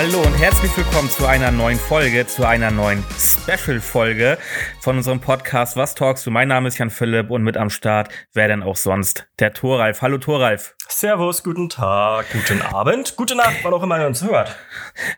Hallo und herzlich willkommen zu einer neuen Folge, zu einer neuen Special-Folge von unserem Podcast Was Talkst du? Mein Name ist Jan Philipp und mit am Start, wer denn auch sonst, der Thoralf. Hallo Thoralf. Servus, guten Tag, guten Abend, gute Nacht, wann auch immer ihr uns hört.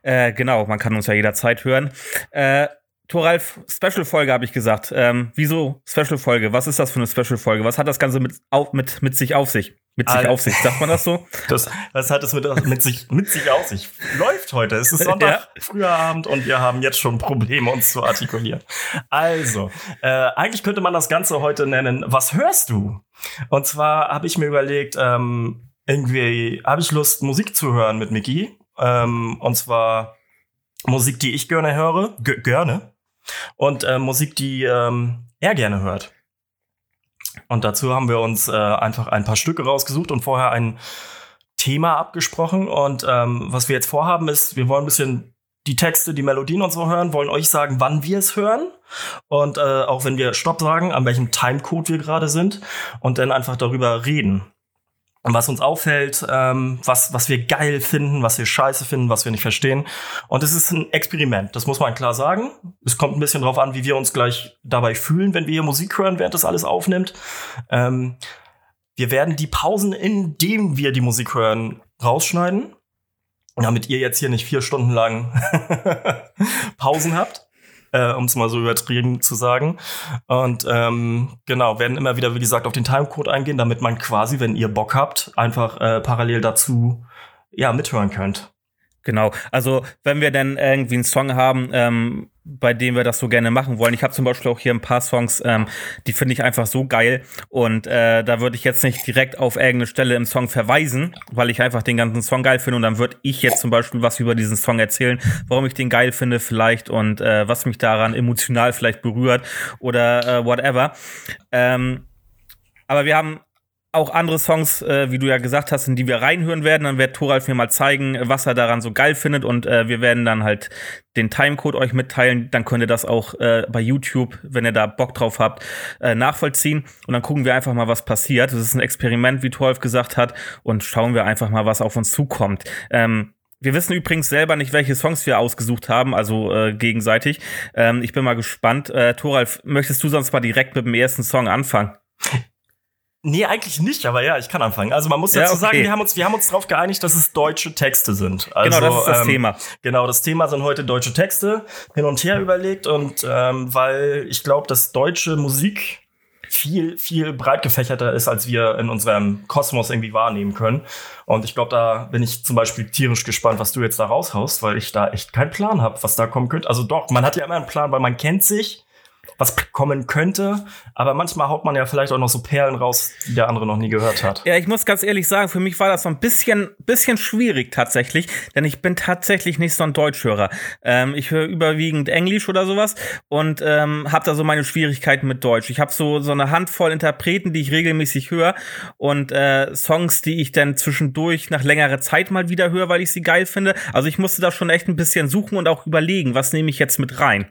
Äh, genau, man kann uns ja jederzeit hören. Äh, Thoralf, Special-Folge habe ich gesagt. Ähm, wieso Special-Folge? Was ist das für eine Special-Folge? Was hat das Ganze mit, auf, mit, mit sich auf sich? Mit sich auf sich, sagt man das so? Das, was hat es mit, mit, sich, mit sich auf sich? Läuft heute. Es ist Sonntag, ja. früher Abend und wir haben jetzt schon Probleme, uns zu artikulieren. Also, äh, eigentlich könnte man das Ganze heute nennen, was hörst du? Und zwar habe ich mir überlegt, ähm, irgendwie habe ich Lust, Musik zu hören mit Mickey. Ähm, und zwar Musik, die ich gerne höre. Gerne und äh, Musik, die ähm, er gerne hört. Und dazu haben wir uns äh, einfach ein paar Stücke rausgesucht und vorher ein Thema abgesprochen. Und ähm, was wir jetzt vorhaben, ist, wir wollen ein bisschen die Texte, die Melodien und so hören, wollen euch sagen, wann wir es hören. Und äh, auch wenn wir Stopp sagen, an welchem Timecode wir gerade sind. Und dann einfach darüber reden was uns auffällt, ähm, was, was wir geil finden, was wir scheiße finden, was wir nicht verstehen. Und es ist ein Experiment, das muss man klar sagen. Es kommt ein bisschen drauf an, wie wir uns gleich dabei fühlen, wenn wir Musik hören, während das alles aufnimmt. Ähm, wir werden die Pausen, in denen wir die Musik hören, rausschneiden, damit ihr jetzt hier nicht vier Stunden lang Pausen habt äh, um es mal so übertrieben zu sagen. Und ähm, genau, werden immer wieder, wie gesagt, auf den Timecode eingehen, damit man quasi, wenn ihr Bock habt, einfach äh, parallel dazu ja mithören könnt. Genau, also wenn wir dann irgendwie einen Song haben, ähm, bei dem wir das so gerne machen wollen. Ich habe zum Beispiel auch hier ein paar Songs, ähm, die finde ich einfach so geil und äh, da würde ich jetzt nicht direkt auf irgendeine Stelle im Song verweisen, weil ich einfach den ganzen Song geil finde und dann würde ich jetzt zum Beispiel was über diesen Song erzählen, warum ich den geil finde vielleicht und äh, was mich daran emotional vielleicht berührt oder äh, whatever. Ähm, aber wir haben auch andere Songs, äh, wie du ja gesagt hast, in die wir reinhören werden. Dann wird Thoralf mir mal zeigen, was er daran so geil findet. Und äh, wir werden dann halt den Timecode euch mitteilen. Dann könnt ihr das auch äh, bei YouTube, wenn ihr da Bock drauf habt, äh, nachvollziehen. Und dann gucken wir einfach mal, was passiert. Das ist ein Experiment, wie Thoralf gesagt hat. Und schauen wir einfach mal, was auf uns zukommt. Ähm, wir wissen übrigens selber nicht, welche Songs wir ausgesucht haben, also äh, gegenseitig. Ähm, ich bin mal gespannt. Äh, Thoralf, möchtest du sonst mal direkt mit dem ersten Song anfangen? Nee, eigentlich nicht, aber ja, ich kann anfangen. Also man muss dazu ja, okay. sagen, wir haben uns, wir haben uns darauf geeinigt, dass es deutsche Texte sind. Also, genau, das ist das ähm, Thema. Genau, das Thema sind heute deutsche Texte, hin und her überlegt und ähm, weil ich glaube, dass deutsche Musik viel, viel breit gefächerter ist, als wir in unserem Kosmos irgendwie wahrnehmen können. Und ich glaube, da bin ich zum Beispiel tierisch gespannt, was du jetzt da raushaust, weil ich da echt keinen Plan habe, was da kommen könnte. Also doch, man hat ja immer einen Plan, weil man kennt sich was kommen könnte. Aber manchmal haut man ja vielleicht auch noch so Perlen raus, die der andere noch nie gehört hat. Ja, ich muss ganz ehrlich sagen, für mich war das so ein bisschen, bisschen schwierig tatsächlich, denn ich bin tatsächlich nicht so ein Deutschhörer. Ähm, ich höre überwiegend Englisch oder sowas und ähm, habe da so meine Schwierigkeiten mit Deutsch. Ich habe so, so eine Handvoll Interpreten, die ich regelmäßig höre und äh, Songs, die ich dann zwischendurch nach längerer Zeit mal wieder höre, weil ich sie geil finde. Also ich musste da schon echt ein bisschen suchen und auch überlegen, was nehme ich jetzt mit rein.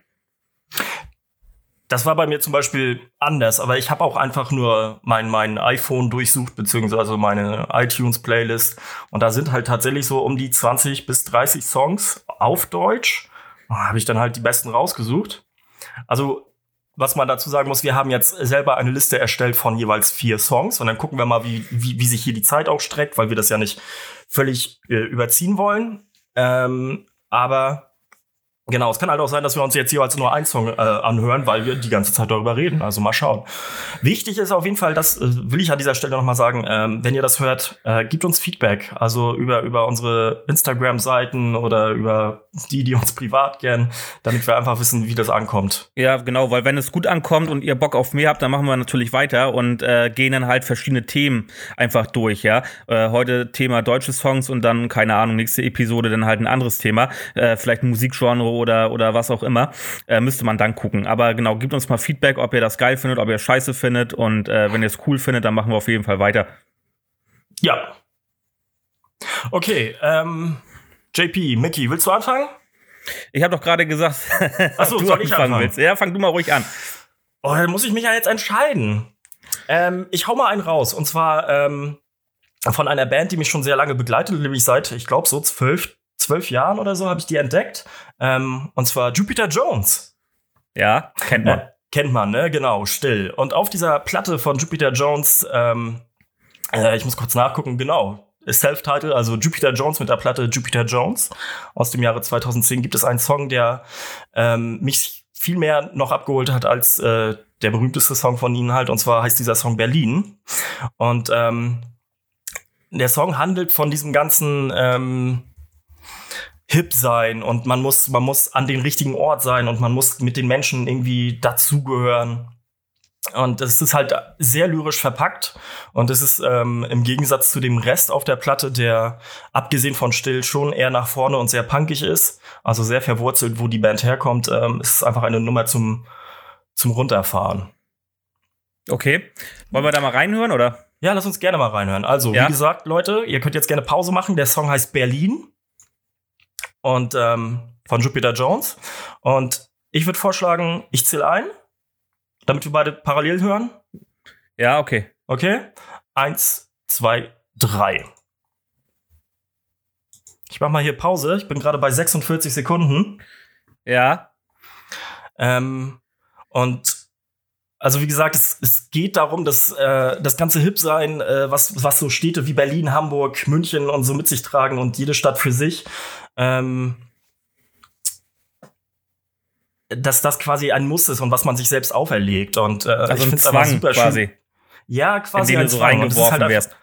Das war bei mir zum Beispiel anders, aber ich habe auch einfach nur mein, mein iPhone durchsucht, beziehungsweise meine iTunes-Playlist. Und da sind halt tatsächlich so um die 20 bis 30 Songs auf Deutsch. Da habe ich dann halt die besten rausgesucht. Also, was man dazu sagen muss, wir haben jetzt selber eine Liste erstellt von jeweils vier Songs und dann gucken wir mal, wie, wie, wie sich hier die Zeit auch streckt, weil wir das ja nicht völlig äh, überziehen wollen. Ähm, aber Genau, es kann halt auch sein, dass wir uns jetzt jeweils nur ein Song äh, anhören, weil wir die ganze Zeit darüber reden. Also mal schauen. Wichtig ist auf jeden Fall, das äh, will ich an dieser Stelle nochmal sagen, ähm, wenn ihr das hört, äh, gibt uns Feedback. Also über, über unsere Instagram-Seiten oder über die, die uns privat kennen, damit wir einfach wissen, wie das ankommt. Ja, genau, weil wenn es gut ankommt und ihr Bock auf mehr habt, dann machen wir natürlich weiter und äh, gehen dann halt verschiedene Themen einfach durch, ja. Äh, heute Thema deutsche Songs und dann, keine Ahnung, nächste Episode dann halt ein anderes Thema. Äh, vielleicht ein Musikgenre oder, oder was auch immer, äh, müsste man dann gucken. Aber genau, gebt uns mal Feedback, ob ihr das geil findet, ob ihr scheiße findet und äh, wenn ihr es cool findet, dann machen wir auf jeden Fall weiter. Ja. Okay, ähm, JP, Mickey, willst du anfangen? Ich habe doch gerade gesagt, Achso, du soll ich anfangen willst. Ja, fang du mal ruhig an. Oh, dann muss ich mich ja jetzt entscheiden. Ähm, ich hau mal einen raus. Und zwar ähm, von einer Band, die mich schon sehr lange begleitet, nämlich seit, ich glaube, so zwölf, zwölf Jahren oder so habe ich die entdeckt. Ähm, und zwar Jupiter Jones. Ja, kennt man. Äh, kennt man, ne? Genau, still. Und auf dieser Platte von Jupiter Jones, ähm, äh, ich muss kurz nachgucken, genau. Self-Title, also Jupiter Jones mit der Platte Jupiter Jones aus dem Jahre 2010 gibt es einen Song, der ähm, mich viel mehr noch abgeholt hat als äh, der berühmteste Song von ihnen halt, und zwar heißt dieser Song Berlin. Und ähm, der Song handelt von diesem ganzen ähm, hip sein und man muss, man muss an den richtigen Ort sein und man muss mit den Menschen irgendwie dazugehören. Und es ist halt sehr lyrisch verpackt und es ist ähm, im Gegensatz zu dem Rest auf der Platte, der abgesehen von Still schon eher nach vorne und sehr punkig ist, also sehr verwurzelt, wo die Band herkommt, ähm, ist es einfach eine Nummer zum, zum Runterfahren. Okay. Wollen wir da mal reinhören, oder? Ja, lass uns gerne mal reinhören. Also, ja. wie gesagt, Leute, ihr könnt jetzt gerne Pause machen. Der Song heißt Berlin und ähm, von Jupiter Jones. Und ich würde vorschlagen, ich zähle ein, damit wir beide parallel hören. Ja, okay. Okay. Eins, zwei, drei. Ich mach mal hier Pause. Ich bin gerade bei 46 Sekunden. Ja. Ähm, und also wie gesagt, es, es geht darum, dass äh, das ganze Hip-Sein, äh, was, was so Städte wie Berlin, Hamburg, München und so mit sich tragen und jede Stadt für sich, ähm, dass das quasi ein Muss ist und was man sich selbst auferlegt. Und äh, also ich finde es aber super quasi. Schön. Ja, quasi in den du so reingeworfen halt wärst.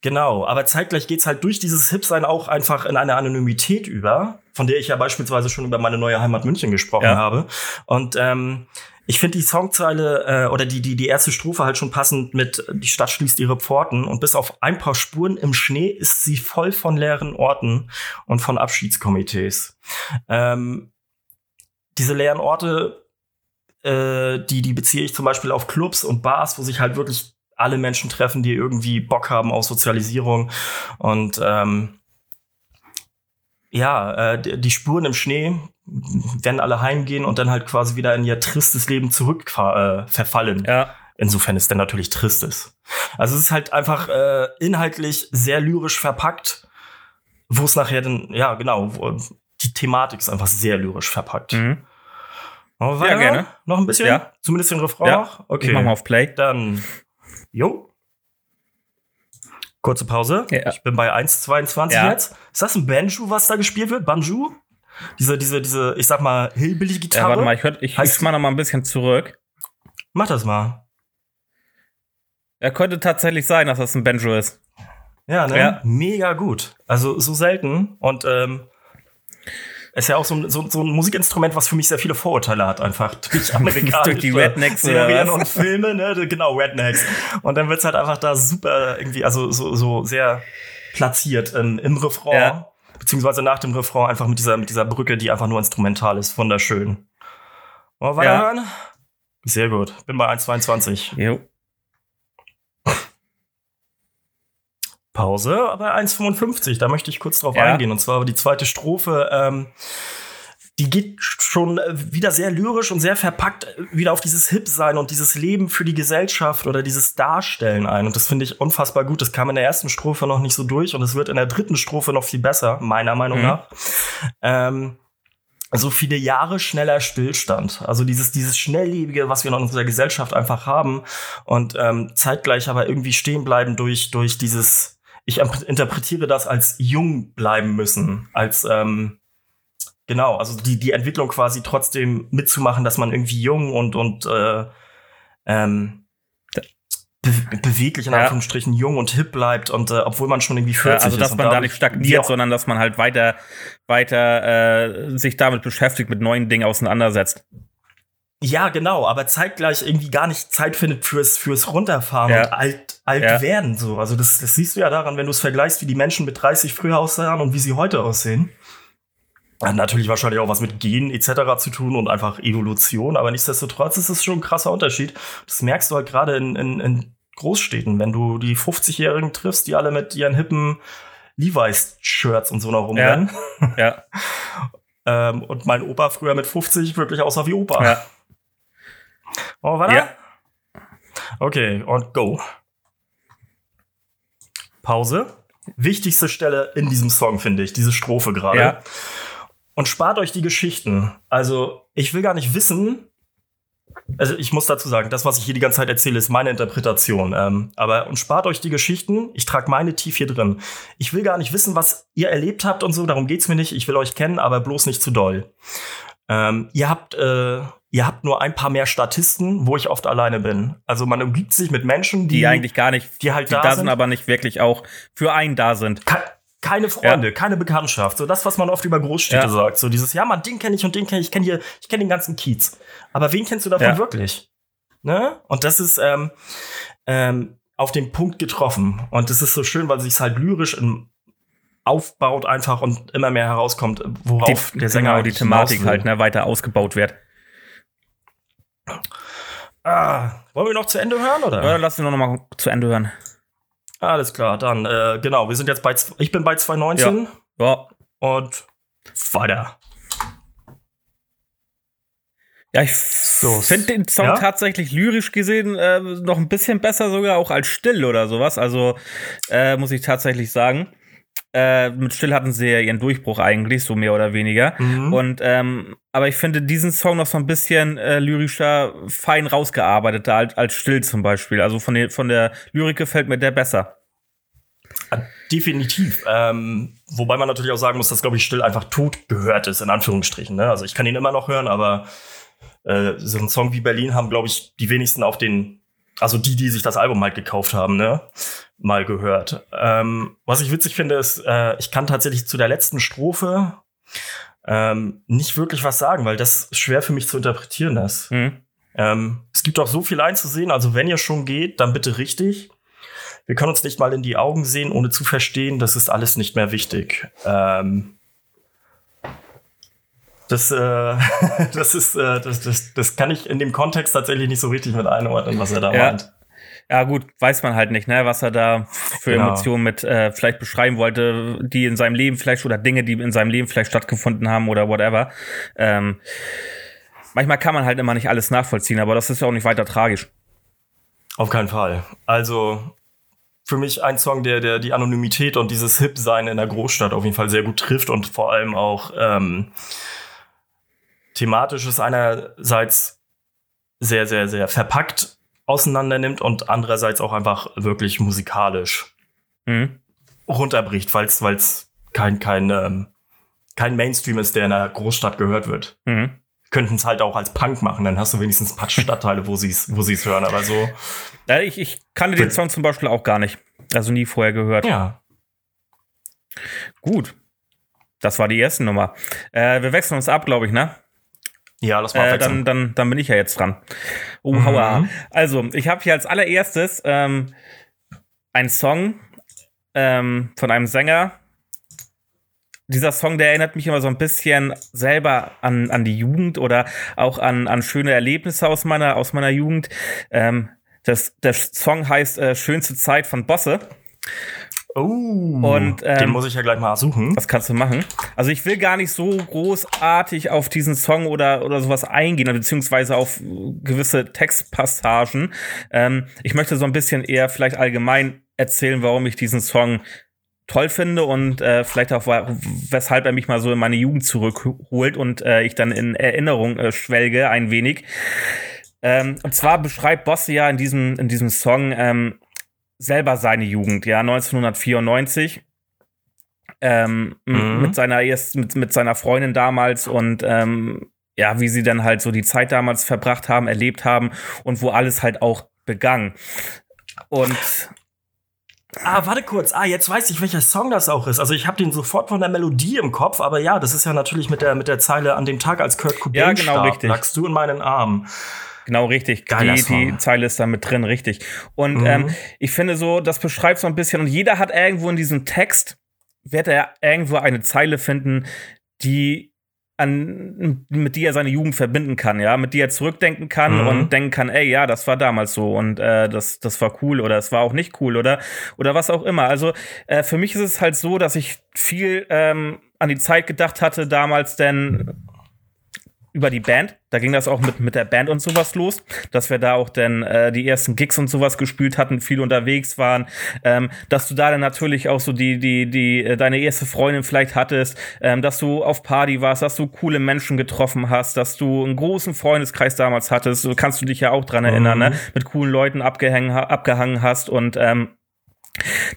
Genau, aber zeitgleich geht's halt durch dieses Hip-Sein auch einfach in eine Anonymität über, von der ich ja beispielsweise schon über meine neue Heimat München gesprochen ja. habe. Und ähm, ich finde die Songzeile äh, oder die, die, die erste Strophe halt schon passend mit Die Stadt schließt ihre Pforten und bis auf ein paar Spuren im Schnee ist sie voll von leeren Orten und von Abschiedskomitees. Ähm, diese leeren Orte, äh, die, die beziehe ich zum Beispiel auf Clubs und Bars, wo sich halt wirklich alle Menschen treffen, die irgendwie Bock haben auf Sozialisierung. Und ähm, ja, äh, die Spuren im Schnee werden alle heimgehen und dann halt quasi wieder in ihr tristes Leben zurück äh, verfallen. Ja. Insofern es dann natürlich trist ist. Also es ist halt einfach äh, inhaltlich sehr lyrisch verpackt, wo es nachher dann, ja genau, wo, die Thematik ist einfach sehr lyrisch verpackt. Mhm. ja, gerne. Noch ein bisschen? Ja. Zumindest den Refrain ja. noch? Okay. Ich mach mal auf Play. Dann Jo. Kurze Pause. Ja. Ich bin bei 1,22 ja. jetzt. Ist das ein Banjo, was da gespielt wird? Banjo? Diese, diese, diese, ich sag mal, Hillbilly-Gitarre. Ja, warte mal, ich, hör, ich heißt, mal noch mal ein bisschen zurück. Mach das mal. Er könnte tatsächlich sein, dass das ein Banjo ist. Ja, ne? Ja. Mega gut. Also so selten. Und ähm, ist ja auch so ein, so, so ein Musikinstrument, was für mich sehr viele Vorurteile hat, einfach durch amerikanische durch die Rednecks Serien und Filme, ne? Genau, Rednecks. Und dann wird's halt einfach da super irgendwie, also so, so sehr platziert ähm, im Refrain, ja. Beziehungsweise nach dem Refrain einfach mit dieser, mit dieser Brücke, die einfach nur instrumental ist. Wunderschön. Wollen wir weiterhören? Ja. Sehr gut. Bin bei 1,22. Jo. Pause, aber 1,55, da möchte ich kurz drauf ja. eingehen. Und zwar die zweite Strophe, ähm, die geht schon wieder sehr lyrisch und sehr verpackt wieder auf dieses Hip-Sein und dieses Leben für die Gesellschaft oder dieses Darstellen ein. Und das finde ich unfassbar gut. Das kam in der ersten Strophe noch nicht so durch und es wird in der dritten Strophe noch viel besser, meiner Meinung mhm. nach. Ähm, so viele Jahre schneller Stillstand. Also dieses, dieses Schnelllebige, was wir in unserer Gesellschaft einfach haben und ähm, zeitgleich aber irgendwie stehen bleiben durch, durch dieses ich interpretiere das als jung bleiben müssen, als ähm, genau, also die, die Entwicklung quasi trotzdem mitzumachen, dass man irgendwie jung und, und äh, ähm, be beweglich in Anführungsstrichen jung und hip bleibt und äh, obwohl man schon irgendwie 40 ja, also, dass man da nicht stagniert, sondern dass man halt weiter, weiter äh, sich damit beschäftigt, mit neuen Dingen auseinandersetzt. Ja, genau, aber zeitgleich irgendwie gar nicht Zeit findet fürs, fürs Runterfahren ja. und alt, alt ja. werden, so. Also das, das siehst du ja daran, wenn du es vergleichst, wie die Menschen mit 30 früher aussahen und wie sie heute aussehen. Hat natürlich wahrscheinlich auch was mit Genen etc. zu tun und einfach Evolution, aber nichtsdestotrotz ist es schon ein krasser Unterschied. Das merkst du halt gerade in, in, in Großstädten, wenn du die 50-Jährigen triffst, die alle mit ihren hippen Levi's-Shirts und so noch rumrennen. Ja. ja. ähm, und mein Opa früher mit 50 wirklich aussah wie Opa. Ja. Oh, warte. Ja. Okay, und go. Pause. Wichtigste Stelle in diesem Song, finde ich, diese Strophe gerade. Ja. Und spart euch die Geschichten. Also, ich will gar nicht wissen, also ich muss dazu sagen, das, was ich hier die ganze Zeit erzähle, ist meine Interpretation. Ähm, aber und spart euch die Geschichten. Ich trage meine tief hier drin. Ich will gar nicht wissen, was ihr erlebt habt und so. Darum geht's mir nicht. Ich will euch kennen, aber bloß nicht zu doll. Ähm, ihr habt äh, ihr habt nur ein paar mehr Statisten, wo ich oft alleine bin. Also man umgibt sich mit Menschen, die, die eigentlich gar nicht, die halt die da, sind, aber nicht wirklich auch für einen da sind. Ke keine Freunde, ja. keine Bekanntschaft. So das, was man oft über Großstädte ja. sagt. So dieses, ja, man, den kenne ich und den kenne ich. Ich kenne hier, ich kenne den ganzen Kiez. Aber wen kennst du davon ja. wirklich? Ne? Und das ist ähm, ähm, auf den Punkt getroffen. Und das ist so schön, weil sich halt lyrisch in, aufbaut einfach und immer mehr herauskommt, worauf die, der Sänger genau, die Thematik halt ne, weiter ausgebaut wird. Ah, wollen wir noch zu Ende hören, oder? Ja, lass uns noch mal zu Ende hören. Alles klar, dann, äh, genau, wir sind jetzt bei, ich bin bei 219. Ja. ja. Und weiter. Ja, ich so. finde den Song ja? tatsächlich lyrisch gesehen äh, noch ein bisschen besser sogar auch als Still oder sowas. Also äh, muss ich tatsächlich sagen. Äh, mit Still hatten sie ja ihren Durchbruch eigentlich, so mehr oder weniger. Mhm. Und ähm, aber ich finde diesen Song noch so ein bisschen äh, lyrischer, fein rausgearbeiteter als, als Still zum Beispiel. Also von, den, von der Lyrik gefällt mir der besser. Definitiv. Ähm, wobei man natürlich auch sagen muss, dass, glaube ich, Still einfach tot gehört ist, in Anführungsstrichen. Ne? Also ich kann ihn immer noch hören, aber äh, so einen Song wie Berlin haben, glaube ich, die wenigsten auf den, also die, die sich das Album halt gekauft haben, ne? Mal gehört. Ähm, was ich witzig finde, ist, äh, ich kann tatsächlich zu der letzten Strophe ähm, nicht wirklich was sagen, weil das schwer für mich zu interpretieren ist. Mhm. Ähm, es gibt auch so viel einzusehen, also wenn ihr schon geht, dann bitte richtig. Wir können uns nicht mal in die Augen sehen, ohne zu verstehen, das ist alles nicht mehr wichtig. Ähm, das, äh, das ist, äh, das, das, das kann ich in dem Kontext tatsächlich nicht so richtig mit einordnen, was er da ja. meint. Ja, gut, weiß man halt nicht, ne, was er da für genau. Emotionen mit äh, vielleicht beschreiben wollte, die in seinem Leben vielleicht oder Dinge, die in seinem Leben vielleicht stattgefunden haben oder whatever. Ähm, manchmal kann man halt immer nicht alles nachvollziehen, aber das ist ja auch nicht weiter tragisch. Auf keinen Fall. Also für mich ein Song, der, der die Anonymität und dieses Hip-Sein in der Großstadt auf jeden Fall sehr gut trifft und vor allem auch ähm, thematisch ist einerseits sehr, sehr, sehr verpackt auseinander nimmt und andererseits auch einfach wirklich musikalisch mhm. runterbricht, weil es kein, kein, ähm, kein Mainstream ist, der in einer Großstadt gehört wird. Mhm. Könnten es halt auch als Punk machen, dann hast du wenigstens ein paar Stadtteile, wo sie es wo sie's hören, aber so. Ja, ich, ich kannte den Song zum Beispiel auch gar nicht. Also nie vorher gehört. Ja. Gut. Das war die erste Nummer. Äh, wir wechseln uns ab, glaube ich, ne? Ja, das war äh, dann, dann, dann bin ich ja jetzt dran. Oh, mhm. Hauer. Also, ich habe hier als allererstes ähm, einen Song ähm, von einem Sänger. Dieser Song, der erinnert mich immer so ein bisschen selber an, an die Jugend oder auch an, an schöne Erlebnisse aus meiner, aus meiner Jugend. Ähm, das, der Song heißt äh, Schönste Zeit von Bosse. Oh, und, ähm, den muss ich ja gleich mal suchen. Was kannst du machen? Also ich will gar nicht so großartig auf diesen Song oder, oder sowas eingehen, beziehungsweise auf gewisse Textpassagen. Ähm, ich möchte so ein bisschen eher vielleicht allgemein erzählen, warum ich diesen Song toll finde und äh, vielleicht auch, weshalb er mich mal so in meine Jugend zurückholt und äh, ich dann in Erinnerung äh, schwelge ein wenig. Ähm, und zwar beschreibt Bosse ja in diesem, in diesem Song ähm, selber seine Jugend, ja, 1994. Ähm, mhm. mit seiner erst mit, mit seiner Freundin damals und ähm, ja, wie sie dann halt so die Zeit damals verbracht haben, erlebt haben und wo alles halt auch begann. Und Ah, warte kurz. Ah, jetzt weiß ich, welcher Song das auch ist. Also ich habe den sofort von der Melodie im Kopf, aber ja, das ist ja natürlich mit der mit der Zeile an dem Tag, als Kurt Cobain ja, genau, starb, richtig. lagst du in meinen Armen. Genau, richtig. Geiler die, die Zeile ist da mit drin, richtig. Und mhm. ähm, ich finde so, das beschreibt so ein bisschen, und jeder hat irgendwo in diesem Text, wird er irgendwo eine Zeile finden, die an, mit die er seine Jugend verbinden kann, ja, mit die er zurückdenken kann mhm. und denken kann, ey, ja, das war damals so und äh, das, das war cool oder es war auch nicht cool oder, oder was auch immer. Also äh, für mich ist es halt so, dass ich viel ähm, an die Zeit gedacht hatte damals, denn über die Band. Da ging das auch mit, mit der Band und sowas los, dass wir da auch dann äh, die ersten Gigs und sowas gespielt hatten, viel unterwegs waren, ähm, dass du da dann natürlich auch so die, die, die, äh, deine erste Freundin vielleicht hattest, ähm, dass du auf Party warst, dass du coole Menschen getroffen hast, dass du einen großen Freundeskreis damals hattest, so kannst du dich ja auch dran erinnern, ne? mhm. ne? mit coolen Leuten abgehängen, abgehangen hast und ähm,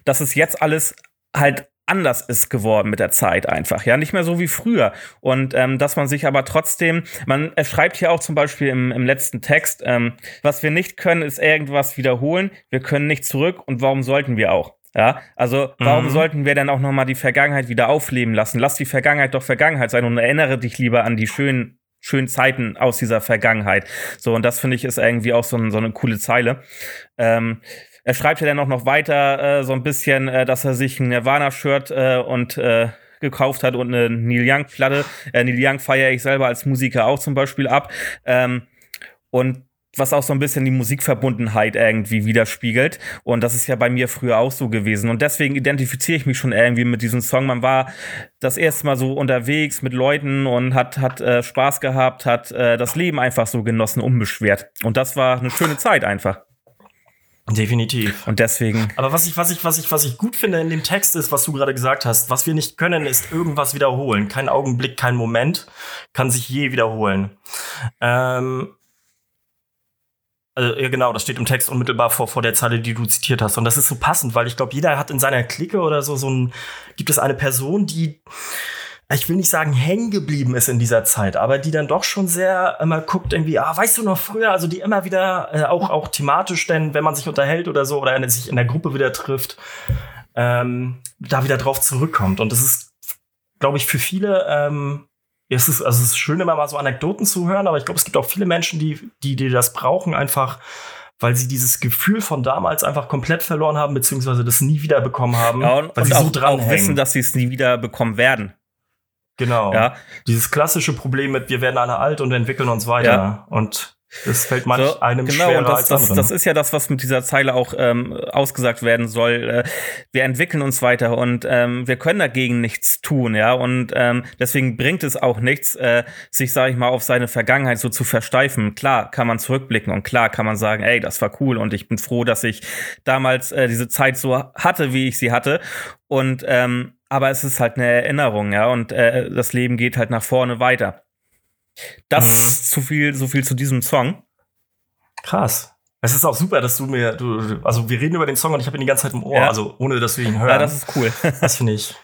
das ist jetzt alles halt anders ist geworden mit der Zeit einfach, ja, nicht mehr so wie früher. Und ähm, dass man sich aber trotzdem, man schreibt hier auch zum Beispiel im, im letzten Text, ähm, was wir nicht können, ist irgendwas wiederholen, wir können nicht zurück und warum sollten wir auch? Ja, also warum mhm. sollten wir denn auch noch mal die Vergangenheit wieder aufleben lassen? Lass die Vergangenheit doch Vergangenheit sein und erinnere dich lieber an die schönen schönen Zeiten aus dieser Vergangenheit. So, und das finde ich ist irgendwie auch so, ein, so eine coole Zeile. Ähm, er schreibt ja dann auch noch weiter äh, so ein bisschen, äh, dass er sich ein Nirvana-Shirt äh, und äh, gekauft hat und eine Neil Young-Platte. Äh, Neil Young feiere ich selber als Musiker auch zum Beispiel ab. Ähm, und was auch so ein bisschen die Musikverbundenheit irgendwie widerspiegelt. Und das ist ja bei mir früher auch so gewesen. Und deswegen identifiziere ich mich schon irgendwie mit diesem Song. Man war das erste Mal so unterwegs mit Leuten und hat, hat äh, Spaß gehabt, hat äh, das Leben einfach so genossen, unbeschwert. Und das war eine schöne Zeit einfach. Definitiv. Und deswegen. Aber was ich, was ich, was ich, was ich gut finde in dem Text ist, was du gerade gesagt hast, was wir nicht können, ist irgendwas wiederholen. Kein Augenblick, kein Moment kann sich je wiederholen. Ähm, also, ja, genau, das steht im Text unmittelbar vor, vor der Zeile, die du zitiert hast. Und das ist so passend, weil ich glaube, jeder hat in seiner Clique oder so so ein, gibt es eine Person, die ich will nicht sagen hängen geblieben ist in dieser Zeit, aber die dann doch schon sehr immer guckt irgendwie, ah, weißt du noch früher, also die immer wieder äh, auch auch thematisch, denn wenn man sich unterhält oder so oder sich in der Gruppe wieder trifft, ähm, da wieder drauf zurückkommt und das ist, glaube ich, für viele ähm, es ist also es ist schön immer mal so Anekdoten zu hören, aber ich glaube, es gibt auch viele Menschen, die die die das brauchen einfach weil sie dieses Gefühl von damals einfach komplett verloren haben, beziehungsweise das nie wieder bekommen haben. Ja, und, weil und sie auch, so dran auch wissen, dass sie es nie wieder bekommen werden. Genau. Ja. Dieses klassische Problem mit, wir werden alle alt und entwickeln uns weiter. Ja. Und das fällt manch so, einem genau, schwerer und das, als das, anderen. Das ist ja das, was mit dieser Zeile auch ähm, ausgesagt werden soll. Äh, wir entwickeln uns weiter und ähm, wir können dagegen nichts tun, ja. Und ähm, deswegen bringt es auch nichts, äh, sich, sage ich mal, auf seine Vergangenheit so zu versteifen. Klar kann man zurückblicken und klar kann man sagen, ey, das war cool und ich bin froh, dass ich damals äh, diese Zeit so hatte, wie ich sie hatte. Und ähm, aber es ist halt eine Erinnerung, ja, und äh, das Leben geht halt nach vorne weiter. Das mhm. zu viel, so viel zu diesem Song. Krass. Es ist auch super, dass du mir, du, also wir reden über den Song und ich habe ihn die ganze Zeit im Ohr, ja. also ohne dass wir ihn hören. Ja, das ist cool. Das finde ich.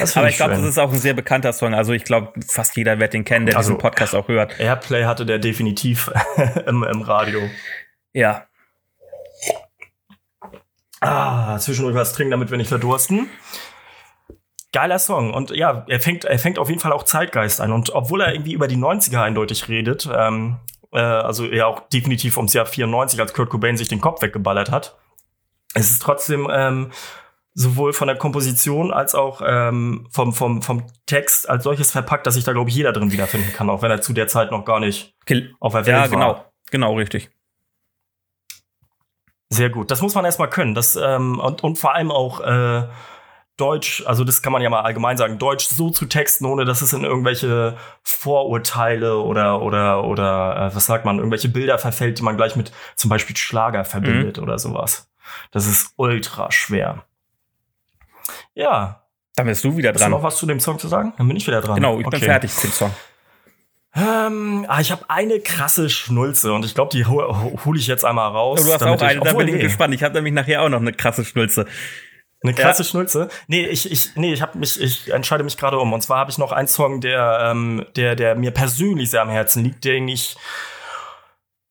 Das find Aber ich, ich glaube, das ist auch ein sehr bekannter Song. Also ich glaube, fast jeder wird den kennen, der also, diesen Podcast auch hört. Airplay hatte der definitiv im, im Radio. Ja. Ah, zwischendurch was trinken, damit wir nicht verdursten geiler Song. Und ja, er fängt, er fängt auf jeden Fall auch Zeitgeist ein. Und obwohl er irgendwie über die 90er eindeutig redet, ähm, äh, also ja auch definitiv ums Jahr 94, als Kurt Cobain sich den Kopf weggeballert hat, ist es trotzdem ähm, sowohl von der Komposition als auch ähm, vom, vom, vom Text als solches verpackt, dass sich da, glaube ich, jeder drin wiederfinden kann, auch wenn er zu der Zeit noch gar nicht auf der Welt ja, genau. war. Genau, richtig. Sehr gut. Das muss man erstmal können. Das, ähm, und, und vor allem auch äh, Deutsch, also das kann man ja mal allgemein sagen, Deutsch so zu texten, ohne dass es in irgendwelche Vorurteile oder oder oder äh, was sagt man, irgendwelche Bilder verfällt, die man gleich mit zum Beispiel Schlager verbindet mhm. oder sowas. Das ist ultra schwer. Ja. Dann bist du wieder dran. Hast du noch was zu dem Song zu sagen? Dann bin ich wieder dran. Genau, ich okay. bin fertig mit dem Song. Ähm, ah, ich habe eine krasse Schnulze und ich glaube, die hole hol ich jetzt einmal raus. Oh, du hast auch eine, da bin ich gespannt. Ich habe nämlich nachher auch noch eine krasse Schnulze. Eine krasse ja. Schnulze. Nee, ich, ich, nee, ich hab mich, ich entscheide mich gerade um. Und zwar habe ich noch einen Song, der, ähm, der, der mir persönlich sehr am Herzen liegt, den ich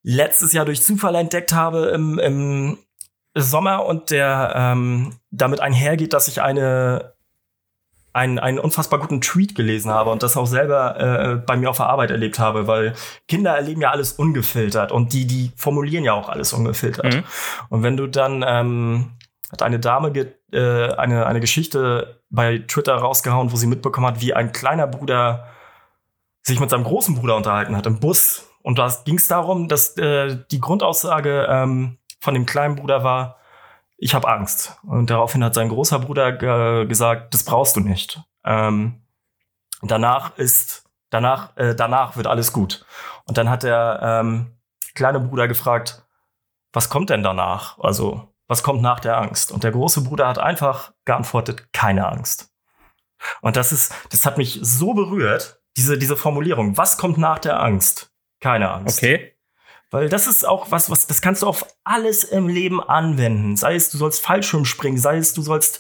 letztes Jahr durch Zufall entdeckt habe im, im Sommer und der ähm, damit einhergeht, dass ich eine einen, einen unfassbar guten Tweet gelesen habe und das auch selber äh, bei mir auf der Arbeit erlebt habe, weil Kinder erleben ja alles ungefiltert und die, die formulieren ja auch alles ungefiltert. Mhm. Und wenn du dann ähm, hat eine Dame äh, eine, eine Geschichte bei Twitter rausgehauen, wo sie mitbekommen hat, wie ein kleiner Bruder sich mit seinem großen Bruder unterhalten hat im Bus. Und da ging es darum, dass äh, die Grundaussage ähm, von dem kleinen Bruder war, ich habe Angst. Und daraufhin hat sein großer Bruder gesagt, das brauchst du nicht. Ähm, danach ist Danach, äh, danach wird alles gut. Und dann hat der ähm, kleine Bruder gefragt, was kommt denn danach? Also, was kommt nach der Angst? Und der große Bruder hat einfach geantwortet, keine Angst. Und das ist, das hat mich so berührt, diese, diese Formulierung. Was kommt nach der Angst? Keine Angst. Okay. Weil das ist auch was, was, das kannst du auf alles im Leben anwenden. Sei es, du sollst Fallschirm springen, sei es, du sollst,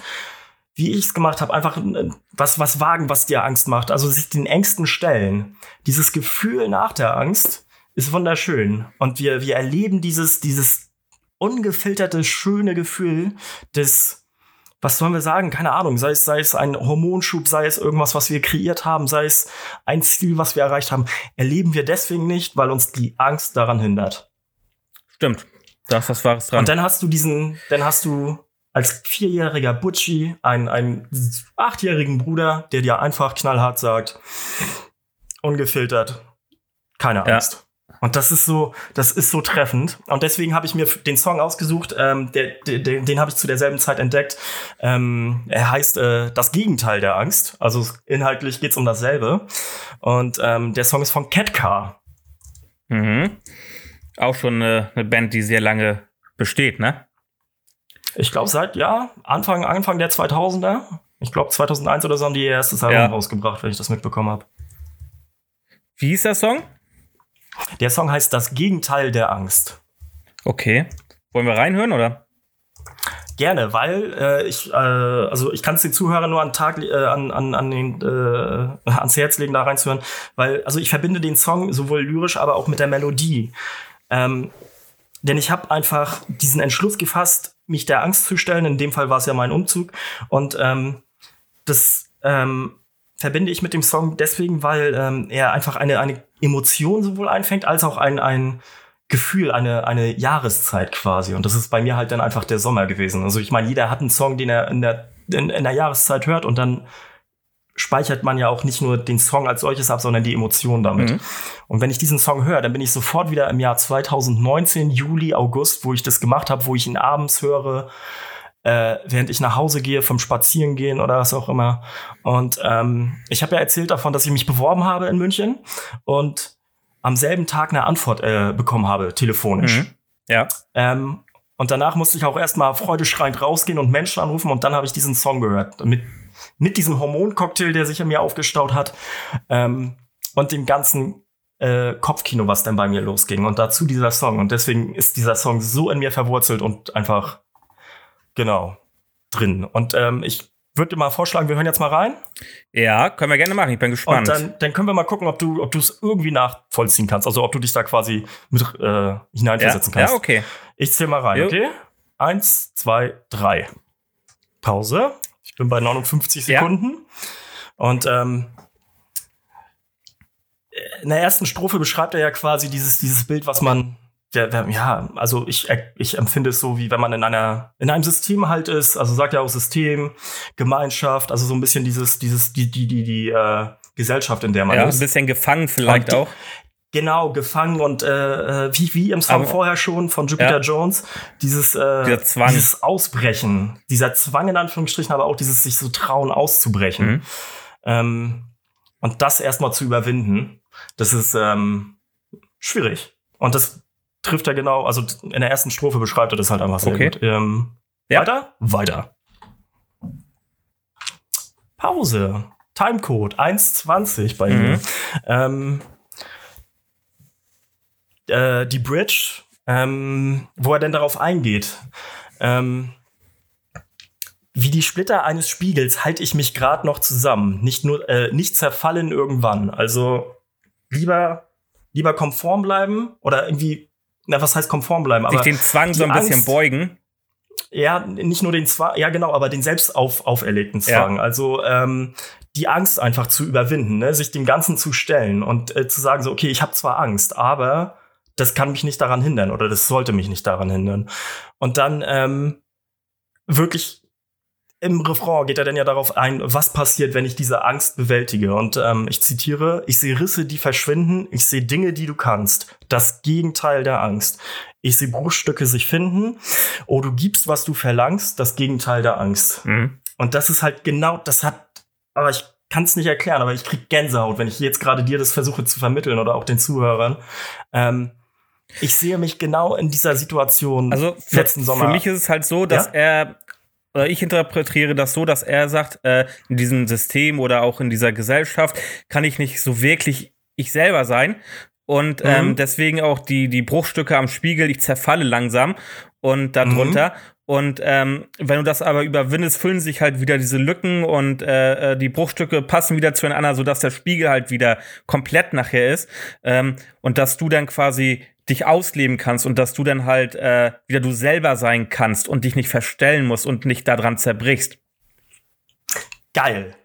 wie ich es gemacht habe, einfach äh, was, was wagen, was dir Angst macht. Also sich den Ängsten stellen. Dieses Gefühl nach der Angst ist wunderschön. Und wir, wir erleben dieses, dieses ungefilterte, schöne Gefühl des, was sollen wir sagen? Keine Ahnung. Sei es, sei es ein Hormonschub, sei es irgendwas, was wir kreiert haben, sei es ein Ziel, was wir erreicht haben, erleben wir deswegen nicht, weil uns die Angst daran hindert. Stimmt. Da ist was Wahres dran. Und dann hast du diesen, dann hast du als vierjähriger Butchi einen, einen achtjährigen Bruder, der dir einfach knallhart sagt, ungefiltert, keine Angst. Ja. Und das ist so, das ist so treffend. Und deswegen habe ich mir den Song ausgesucht. Ähm, der, der, den habe ich zu derselben Zeit entdeckt. Ähm, er heißt äh, Das Gegenteil der Angst. Also inhaltlich geht's um dasselbe. Und ähm, der Song ist von Catcar. Mhm. Auch schon eine, eine Band, die sehr lange besteht, ne? Ich glaube seit ja Anfang Anfang der 2000er. Ich glaube 2001 oder so haben die ihr erstes Album ja. rausgebracht, wenn ich das mitbekommen habe. Wie hieß der Song? Der Song heißt Das Gegenteil der Angst. Okay. Wollen wir reinhören, oder? Gerne, weil äh, ich, äh, also ich kann es den Zuhörern nur an Tag, äh, an, an, an den, äh, ans Herz legen, da reinzuhören, weil, also ich verbinde den Song sowohl lyrisch, aber auch mit der Melodie. Ähm, denn ich habe einfach diesen Entschluss gefasst, mich der Angst zu stellen. In dem Fall war es ja mein Umzug. Und ähm, das ähm, verbinde ich mit dem Song deswegen, weil ähm, er einfach eine, eine Emotion sowohl einfängt, als auch ein, ein Gefühl, eine, eine Jahreszeit quasi. Und das ist bei mir halt dann einfach der Sommer gewesen. Also ich meine, jeder hat einen Song, den er in der, in, in der Jahreszeit hört und dann speichert man ja auch nicht nur den Song als solches ab, sondern die Emotionen damit. Mhm. Und wenn ich diesen Song höre, dann bin ich sofort wieder im Jahr 2019, Juli, August, wo ich das gemacht habe, wo ich ihn abends höre, äh, während ich nach Hause gehe, vom Spazierengehen oder was auch immer. Und ähm, ich habe ja erzählt davon, dass ich mich beworben habe in München und am selben Tag eine Antwort äh, bekommen habe, telefonisch. Mhm. Ja. Ähm, und danach musste ich auch erstmal freudeschreiend rausgehen und Menschen anrufen und dann habe ich diesen Song gehört. Mit, mit diesem Hormoncocktail, der sich in mir aufgestaut hat ähm, und dem ganzen äh, Kopfkino, was dann bei mir losging. Und dazu dieser Song. Und deswegen ist dieser Song so in mir verwurzelt und einfach Genau. Drin. Und ähm, ich würde mal vorschlagen, wir hören jetzt mal rein. Ja, können wir gerne machen. Ich bin gespannt. Und dann, dann können wir mal gucken, ob du ob es irgendwie nachvollziehen kannst. Also ob du dich da quasi mit äh, hineinversetzen ja. kannst. Ja, okay. Ich zähle mal rein, jo. okay? Eins, zwei, drei. Pause. Ich bin bei 59 Sekunden. Ja. Und ähm, in der ersten Strophe beschreibt er ja quasi dieses, dieses Bild, was man ja, also ich, ich empfinde es so, wie wenn man in einer, in einem System halt ist, also sagt ja auch System, Gemeinschaft, also so ein bisschen dieses, dieses, die, die, die, die äh, Gesellschaft, in der man ja, ist. ein bisschen gefangen vielleicht auch. Genau, gefangen und äh, äh, wie, wie im Song Aber, vorher schon von Jupiter ja. Jones, dieses, äh, dieses Ausbrechen, dieser Zwang in Anführungsstrichen, aber auch dieses sich so trauen auszubrechen. Mhm. Ähm, und das erstmal zu überwinden, das ist ähm, schwierig. Und das trifft er genau, also in der ersten Strophe beschreibt er das halt einfach sehr okay. gut. Ähm, ja. Weiter? Weiter. Pause. Timecode 1,20 bei mhm. mir. Ähm, äh, die Bridge, ähm, wo er denn darauf eingeht. Ähm, wie die Splitter eines Spiegels halte ich mich gerade noch zusammen, nicht nur äh, nicht zerfallen irgendwann. Also lieber lieber konform bleiben oder irgendwie na, was heißt konform bleiben? Sich den Zwang so ein Angst, bisschen beugen. Ja, nicht nur den Zwang, ja genau, aber den selbst auf, auferlegten Zwang. Ja. Also ähm, die Angst einfach zu überwinden, ne? sich dem Ganzen zu stellen und äh, zu sagen so, okay, ich habe zwar Angst, aber das kann mich nicht daran hindern oder das sollte mich nicht daran hindern. Und dann ähm, wirklich im Refrain geht er dann ja darauf ein, was passiert, wenn ich diese Angst bewältige. Und ähm, ich zitiere, ich sehe Risse, die verschwinden, ich sehe Dinge, die du kannst. Das Gegenteil der Angst. Ich sehe Bruchstücke sich finden. Oh, du gibst, was du verlangst, das Gegenteil der Angst. Mhm. Und das ist halt genau, das hat, aber ich kann es nicht erklären, aber ich krieg Gänsehaut, wenn ich jetzt gerade dir das versuche zu vermitteln oder auch den Zuhörern. Ähm, ich sehe mich genau in dieser Situation also für, letzten Sommer. Für mich ist es halt so, dass ja? er ich interpretiere das so, dass er sagt, äh, in diesem System oder auch in dieser Gesellschaft kann ich nicht so wirklich ich selber sein. Und ähm, mhm. deswegen auch die, die Bruchstücke am Spiegel, ich zerfalle langsam und darunter. Mhm. Und ähm, wenn du das aber überwindest, füllen sich halt wieder diese Lücken und äh, äh, die Bruchstücke passen wieder zueinander, sodass der Spiegel halt wieder komplett nachher ist. Ähm, und dass du dann quasi dich ausleben kannst und dass du dann halt äh, wieder du selber sein kannst und dich nicht verstellen musst und nicht daran zerbrichst. Geil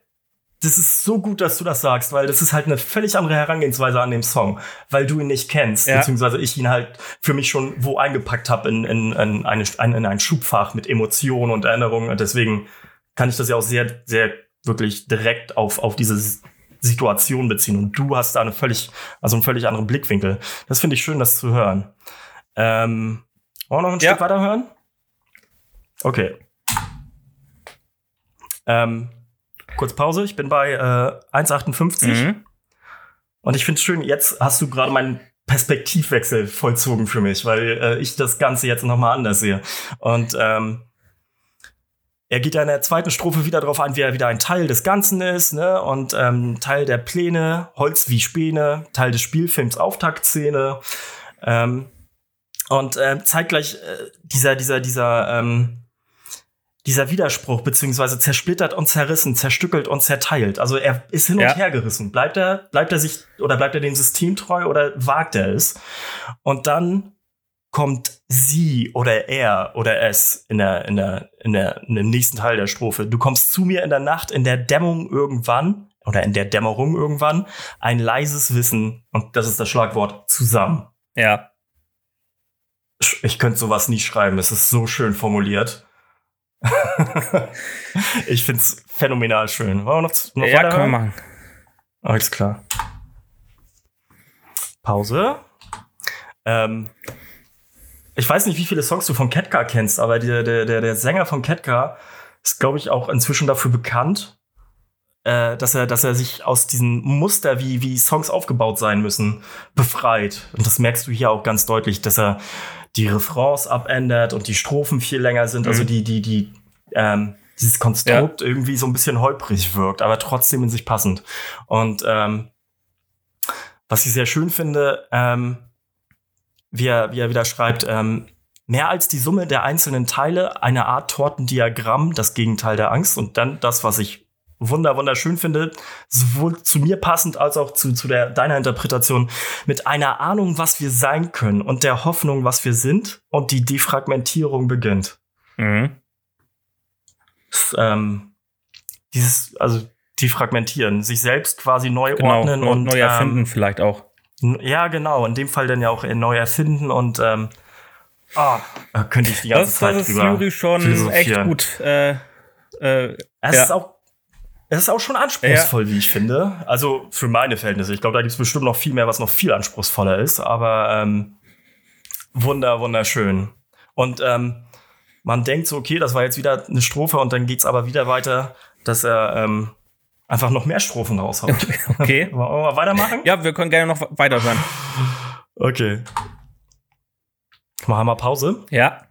das ist so gut, dass du das sagst, weil das ist halt eine völlig andere Herangehensweise an dem Song, weil du ihn nicht kennst, ja. beziehungsweise ich ihn halt für mich schon wo eingepackt habe in, in, in, eine, in ein Schubfach mit Emotionen und Erinnerungen. Und deswegen kann ich das ja auch sehr, sehr wirklich direkt auf, auf diese Situation beziehen. Und du hast da eine völlig, also einen völlig anderen Blickwinkel. Das finde ich schön, das zu hören. Ähm, wollen wir noch ein ja. Stück weiter hören? Okay. Ähm, kurz Pause. Ich bin bei äh, 1,58. Mhm. Und ich finde es schön, jetzt hast du gerade meinen Perspektivwechsel vollzogen für mich, weil äh, ich das Ganze jetzt nochmal anders sehe. Und ähm, er geht ja in der zweiten Strophe wieder darauf ein, wie er wieder ein Teil des Ganzen ist, ne? Und ähm, Teil der Pläne, Holz wie Späne, Teil des Spielfilms Auftaktszene. Ähm, und äh, zeitgleich äh, dieser, dieser, dieser ähm, dieser Widerspruch, beziehungsweise zersplittert und zerrissen, zerstückelt und zerteilt. Also er ist hin und ja. her gerissen. Bleibt er, bleibt er sich oder bleibt er dem System treu oder wagt er es? Und dann kommt sie oder er oder es in der, in der, in der, in dem nächsten Teil der Strophe. Du kommst zu mir in der Nacht, in der Dämmung irgendwann oder in der Dämmerung irgendwann, ein leises Wissen, und das ist das Schlagwort, zusammen. Ja. Ich könnte sowas nie schreiben, es ist so schön formuliert. ich find's phänomenal schön. Wollen wir noch, noch ja, können wir machen. Alles klar. Pause. Ähm, ich weiß nicht, wie viele Songs du von Ketka kennst, aber der, der, der, der Sänger von Ketka ist, glaube ich, auch inzwischen dafür bekannt, äh, dass, er, dass er sich aus diesem Muster, wie, wie Songs aufgebaut sein müssen, befreit. Und das merkst du hier auch ganz deutlich, dass er die Refrains abändert und die Strophen viel länger sind, also mhm. also die, die, die, ähm, dieses Konstrukt ja. irgendwie so ein bisschen holprig wirkt, aber trotzdem in sich passend. Und ähm, was ich sehr schön finde, ähm, wie, er, wie er wieder schreibt, ähm, mehr als die Summe der einzelnen Teile, eine Art Tortendiagramm, das Gegenteil der Angst und dann das, was ich wunder wunderschön finde, sowohl zu mir passend als auch zu, zu der, deiner Interpretation, mit einer Ahnung, was wir sein können und der Hoffnung, was wir sind und die Defragmentierung beginnt. Mhm. Das, ähm, dieses, also defragmentieren, sich selbst quasi neu genau, ordnen neu, und neu erfinden ähm, vielleicht auch. Ja, genau. In dem Fall dann ja auch neu erfinden und ähm, oh, könnte ich die ganze das, Zeit das ist Juri schon echt gut. Äh, äh, es ja. ist auch es ist auch schon anspruchsvoll, ja. wie ich finde. Also für meine Verhältnisse. Ich glaube, da gibt es bestimmt noch viel mehr, was noch viel anspruchsvoller ist. Aber ähm, wunder, wunderschön. Und ähm, man denkt so, okay, das war jetzt wieder eine Strophe und dann geht's aber wieder weiter, dass er ähm, einfach noch mehr Strophen raushaut. Okay. Wollen wir mal weitermachen? Ja, wir können gerne noch weiterhören. Okay. Machen wir Pause. Ja.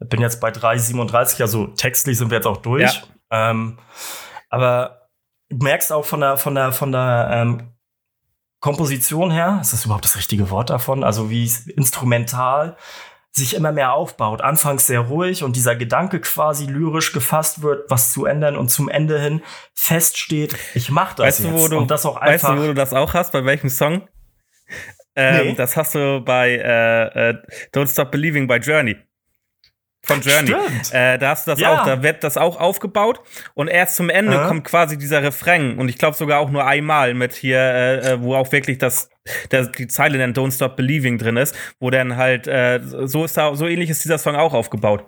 Ich bin jetzt bei 3,37, also textlich sind wir jetzt auch durch. Ja. Ähm, aber du merkst auch von der, von der, von der ähm, Komposition her, ist das überhaupt das richtige Wort davon? Also wie es instrumental sich immer mehr aufbaut. Anfangs sehr ruhig und dieser Gedanke quasi lyrisch gefasst wird, was zu ändern und zum Ende hin feststeht, ich mach das weißt jetzt. Du, wo du, und das auch einfach. Weißt du, wo du das auch hast? Bei welchem Song? Ähm, nee. Das hast du bei äh, äh, Don't Stop Believing by Journey von Journey. Äh, da hast du das ja. auch, da wird das auch aufgebaut und erst zum Ende ja. kommt quasi dieser Refrain und ich glaube sogar auch nur einmal mit hier, äh, äh, wo auch wirklich das, das die Zeile dann Don't Stop Believing drin ist, wo dann halt äh, so ist da so ähnlich ist dieser Song auch aufgebaut.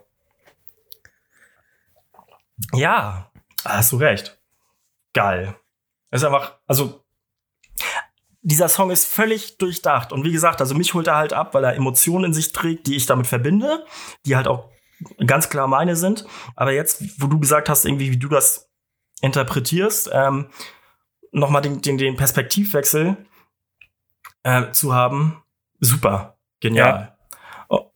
Ja, hast du recht. Geil. Ist einfach, also dieser Song ist völlig durchdacht. Und wie gesagt, also mich holt er halt ab, weil er Emotionen in sich trägt, die ich damit verbinde, die halt auch ganz klar meine sind. Aber jetzt, wo du gesagt hast, irgendwie, wie du das interpretierst, ähm, nochmal den, den, den Perspektivwechsel äh, zu haben, super, genial. Ja.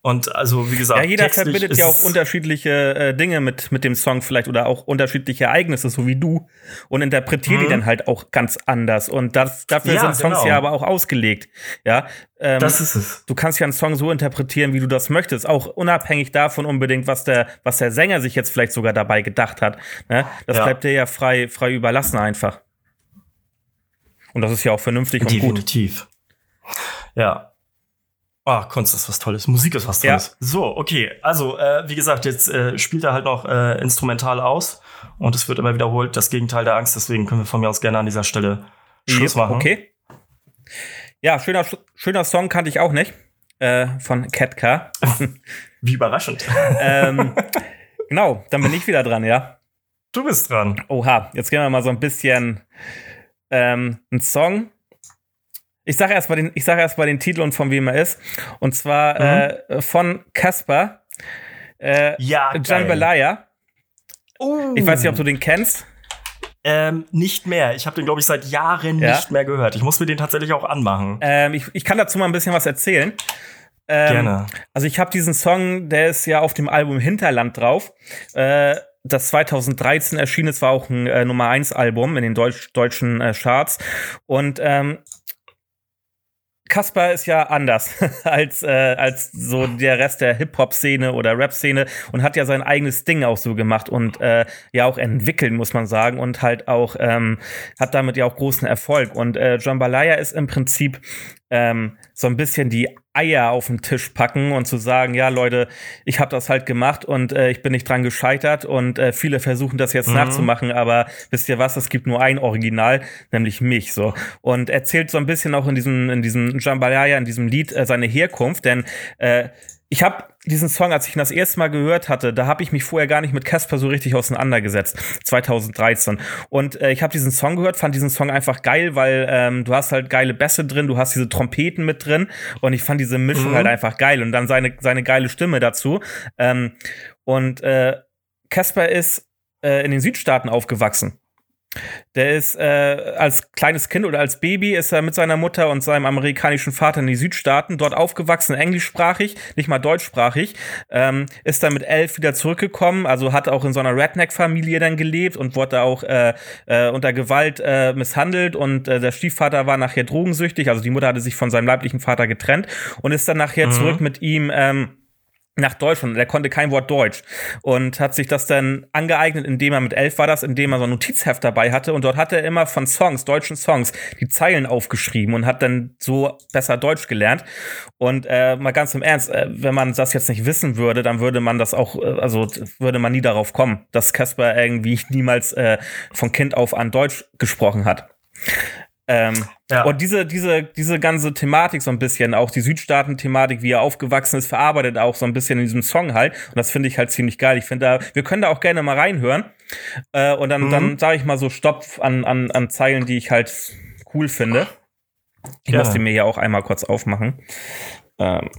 Und also, wie gesagt, ja, jeder verbindet ja auch unterschiedliche äh, Dinge mit, mit dem Song vielleicht oder auch unterschiedliche Ereignisse, so wie du, und interpretiert mhm. die dann halt auch ganz anders. Und das, dafür ja, sind Songs genau. ja aber auch ausgelegt. Ja, ähm, das ist es. Du kannst ja einen Song so interpretieren, wie du das möchtest, auch unabhängig davon unbedingt, was der, was der Sänger sich jetzt vielleicht sogar dabei gedacht hat. Ne? Das ja. bleibt dir ja frei, frei überlassen einfach. Und das ist ja auch vernünftig Definitiv. und gut. Definitiv. Ja, Ah, Kunst ist was Tolles. Musik ist was Tolles. Ja. So, okay. Also, äh, wie gesagt, jetzt äh, spielt er halt noch äh, instrumental aus und es wird immer wiederholt, das Gegenteil der Angst. Deswegen können wir von mir aus gerne an dieser Stelle Schluss machen. Okay. Ja, schöner, schöner Song kannte ich auch nicht. Äh, von Ketka. wie überraschend. ähm, genau, dann bin ich wieder dran, ja. Du bist dran. Oha, jetzt gehen wir mal so ein bisschen ähm, ein Song, ich sage erstmal den, ich sag erst mal den Titel und von wem er ist. Und zwar mhm. äh, von Casper. Äh, ja, Jambalaya. Uh. Ich weiß nicht, ob du den kennst. Ähm, nicht mehr. Ich habe den, glaube ich, seit Jahren ja. nicht mehr gehört. Ich muss mir den tatsächlich auch anmachen. Ähm, ich, ich kann dazu mal ein bisschen was erzählen. Ähm, Gerne. Also ich habe diesen Song, der ist ja auf dem Album Hinterland drauf. Äh, das 2013 erschien, es war auch ein äh, Nummer 1 Album in den Deutsch, deutschen äh, Charts. Und ähm, Kaspar ist ja anders als, äh, als so der Rest der Hip-Hop-Szene oder Rap-Szene und hat ja sein eigenes Ding auch so gemacht und äh, ja auch entwickeln, muss man sagen, und halt auch ähm, hat damit ja auch großen Erfolg. Und äh, Jambalaya ist im Prinzip ähm, so ein bisschen die Eier auf den Tisch packen und zu sagen, ja Leute, ich habe das halt gemacht und äh, ich bin nicht dran gescheitert und äh, viele versuchen das jetzt mhm. nachzumachen, aber wisst ihr was, es gibt nur ein Original, nämlich mich so und erzählt so ein bisschen auch in diesem in diesem Jambalaya in diesem Lied äh, seine Herkunft, denn äh, ich habe diesen Song, als ich ihn das erste Mal gehört hatte, da habe ich mich vorher gar nicht mit Casper so richtig auseinandergesetzt, 2013. Und äh, ich habe diesen Song gehört, fand diesen Song einfach geil, weil ähm, du hast halt geile Bässe drin, du hast diese Trompeten mit drin und ich fand diese Mischung mhm. halt einfach geil und dann seine, seine geile Stimme dazu. Ähm, und äh, Casper ist äh, in den Südstaaten aufgewachsen. Der ist äh, als kleines Kind oder als Baby ist er mit seiner Mutter und seinem amerikanischen Vater in die Südstaaten, dort aufgewachsen, englischsprachig, nicht mal deutschsprachig, ähm, ist dann mit elf wieder zurückgekommen, also hat auch in so einer Redneck-Familie dann gelebt und wurde auch äh, äh, unter Gewalt äh, misshandelt und äh, der Stiefvater war nachher drogensüchtig, also die Mutter hatte sich von seinem leiblichen Vater getrennt und ist dann nachher mhm. zurück mit ihm ähm, nach Deutschland. Er konnte kein Wort Deutsch und hat sich das dann angeeignet, indem er mit elf war das, indem er so ein Notizheft dabei hatte und dort hat er immer von Songs, deutschen Songs, die Zeilen aufgeschrieben und hat dann so besser Deutsch gelernt. Und äh, mal ganz im Ernst, äh, wenn man das jetzt nicht wissen würde, dann würde man das auch, äh, also würde man nie darauf kommen, dass Casper irgendwie niemals äh, von Kind auf an Deutsch gesprochen hat. Ähm, ja. Und diese, diese, diese ganze Thematik so ein bisschen, auch die Südstaaten-Thematik, wie er aufgewachsen ist, verarbeitet auch so ein bisschen in diesem Song halt. Und das finde ich halt ziemlich geil. Ich finde da, wir können da auch gerne mal reinhören. Äh, und dann, mhm. dann sage ich mal so Stopp an, an, an Zeilen, die ich halt cool finde. Ich ja. muss die mir ja auch einmal kurz aufmachen. Ähm.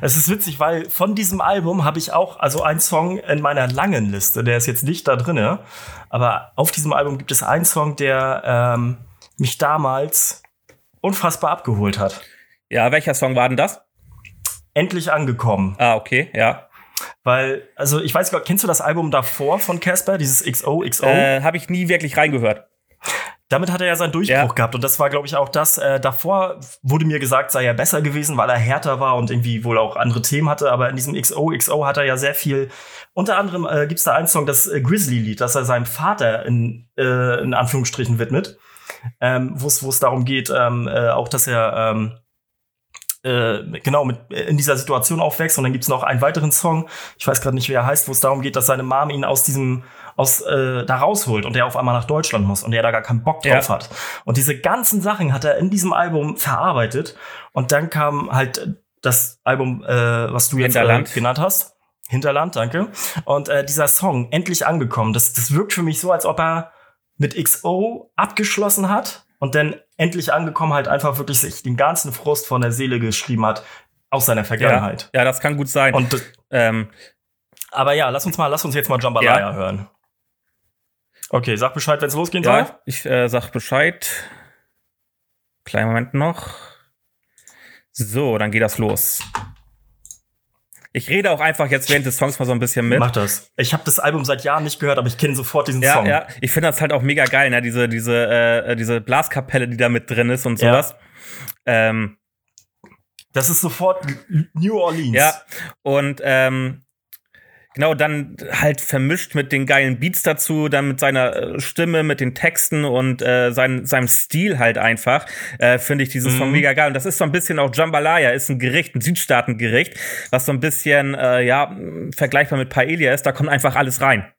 Es ist witzig, weil von diesem Album habe ich auch also einen Song in meiner langen Liste, der ist jetzt nicht da drinne, aber auf diesem Album gibt es einen Song, der ähm, mich damals unfassbar abgeholt hat. Ja, welcher Song war denn das? Endlich angekommen. Ah, okay, ja. Weil, also ich weiß gar kennst du das Album davor von Casper, dieses XOXO? Äh, Habe ich nie wirklich reingehört. Damit hat er ja seinen Durchbruch ja. gehabt und das war, glaube ich, auch das. Äh, davor wurde mir gesagt, sei er besser gewesen, weil er härter war und irgendwie wohl auch andere Themen hatte. Aber in diesem XOXO hat er ja sehr viel. Unter anderem äh, gibt es da einen Song, das äh, Grizzly-Lied, das er seinem Vater in, äh, in Anführungsstrichen widmet ähm, wo es darum geht, ähm, äh, auch dass er ähm, äh, genau mit äh, in dieser Situation aufwächst und dann gibt's noch einen weiteren Song, ich weiß gerade nicht, wie er heißt, wo es darum geht, dass seine Mom ihn aus diesem aus äh, da rausholt und er auf einmal nach Deutschland muss und er da gar keinen Bock drauf ja. hat. Und diese ganzen Sachen hat er in diesem Album verarbeitet und dann kam halt das Album, äh, was du jetzt äh, genannt hast. Hinterland, danke. Und äh, dieser Song, endlich angekommen, das, das wirkt für mich so, als ob er mit XO abgeschlossen hat und dann endlich angekommen halt einfach wirklich sich den ganzen Frust von der Seele geschrieben hat aus seiner Vergangenheit. Ja, ja das kann gut sein. Und, ähm, aber ja, lass uns mal, lass uns jetzt mal Jambalaya ja. hören. Okay, sag Bescheid, wenn es losgehen Ja, soll. ich äh, sag Bescheid. Kleinen Moment noch. So, dann geht das los. Ich rede auch einfach jetzt während des Songs mal so ein bisschen mit. Mach das. Ich habe das Album seit Jahren nicht gehört, aber ich kenne sofort diesen Ja, Song. ja, ich finde das halt auch mega geil, ne? Diese, diese, äh, diese Blaskapelle, die da mit drin ist und sowas. Ähm, Das ist sofort New Orleans. ja, und ähm, genau, dann halt vermischt mit den geilen Beats dazu, dann mit seiner äh, Stimme, mit den Texten und äh, sein, seinem Stil halt einfach, äh, finde ich diesen Song Mhm. mega geil. Und das ist so ein bisschen auch Jambalaya, ist ein Gericht, ein Südstaatengericht, was so ein bisschen, äh, ja, vergleichbar mit Paella ist, da kommt einfach alles rein.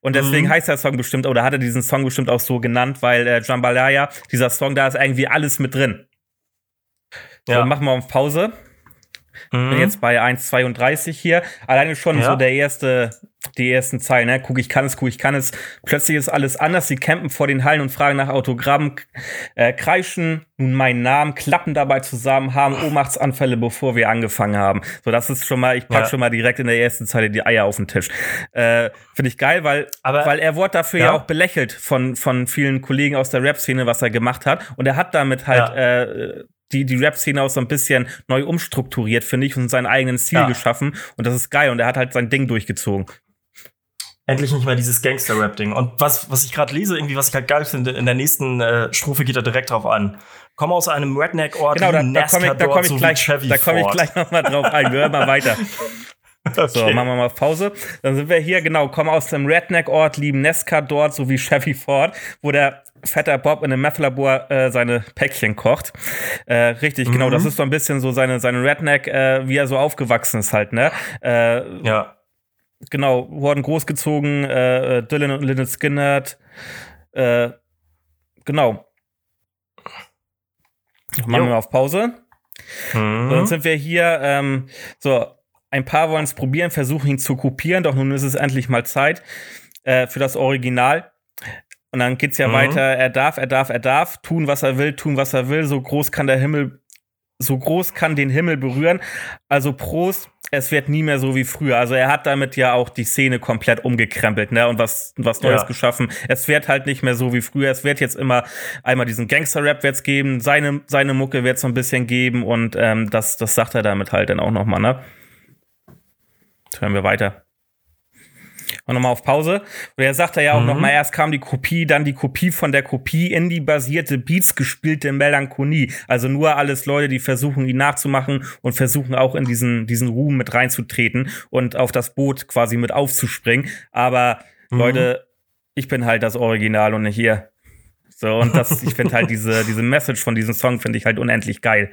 Und deswegen Mhm. heißt der Song bestimmt, oder hat er diesen Song bestimmt auch so genannt, weil äh, Jambalaya, dieser Song, da ist irgendwie alles mit drin. So, Ja. machen wir auf Pause. Mhm. Bin jetzt bei 1,32 hier. Alleine schon Ja. so der erste, die ersten Zeilen, ne? Guck, ich kann es, guck, ich kann es. Plötzlich ist alles anders. Sie campen vor den Hallen und fragen nach Autogrammen, äh, kreischen nun meinen Namen, klappen dabei zusammen, haben Ohnmachtsanfälle, bevor wir angefangen haben. So, das ist schon mal, ich pack Ja. schon mal direkt in der ersten Zeile die Eier auf den Tisch. Äh, Finde ich geil, weil, Aber- weil er wurde dafür ja. Ja. auch belächelt von, von vielen Kollegen aus der Rap-Szene, was er gemacht hat. Und er hat damit halt, äh, die, die Rap-Szene auch so ein bisschen neu umstrukturiert, finde ich, und seinen eigenen Stil Ja. geschaffen. Und das ist geil. Und er hat halt sein Ding durchgezogen. Endlich nicht mehr dieses Gangster-Rap-Ding. Und was, was ich gerade lese, irgendwie, was ich halt geil finde, in der nächsten äh, Strophe geht er direkt drauf an. Komm aus einem Redneck-Ort, Genau, da, da komme ich, da komm ich sowie gleich, da komm ich gleich nochmal drauf ein. Wir hören mal weiter. So, Okay. machen wir mal Pause. Dann sind wir hier, genau, kommen aus dem Redneck-Ort, lieben Nesca dort, sowie Chevy Ford, wo der fetter Bob in einem Meth-Labor äh, seine Päckchen kocht. Äh, richtig, genau, Mhm. das ist so ein bisschen so seine, seine Redneck, äh, wie er so aufgewachsen ist halt, ne? Äh, Ja. genau, wurden großgezogen, äh, äh, Dylan und Lynyrd Skynyrd, äh, genau. Machen Jo. wir mal auf Pause. Mhm. Dann sind wir hier, ähm, so, ein paar wollen es probieren, versuchen ihn zu kopieren, doch nun ist es endlich mal Zeit äh, für das Original. Und dann geht's ja Mhm. weiter, er darf, er darf, er darf, tun, was er will, tun, was er will, so groß kann der Himmel, so groß kann den Himmel berühren. Also Prost, es wird nie mehr so wie früher. Also er hat damit ja auch die Szene komplett umgekrempelt, ne, und was, was Neues Ja. geschaffen. Es wird halt nicht mehr so wie früher. Es wird jetzt immer einmal diesen Gangster-Rap wird's geben, seine, seine Mucke wird's so ein bisschen geben und ähm, das, das sagt er damit halt dann auch nochmal, ne? Jetzt hören wir weiter. Und nochmal auf Pause. Und er sagt ja auch Mhm. noch nochmal, erst kam die Kopie, dann die Kopie von der Kopie, Indie-basierte Beats, gespielte Melancholie. Also nur alles Leute, die versuchen, ihn nachzumachen und versuchen auch in diesen, diesen Ruhm mit reinzutreten und auf das Boot quasi mit aufzuspringen. Aber Mhm. Leute, ich bin halt das Original und nicht hier. So, und das, ich finde halt diese, diese Message von diesem Song finde ich halt unendlich geil.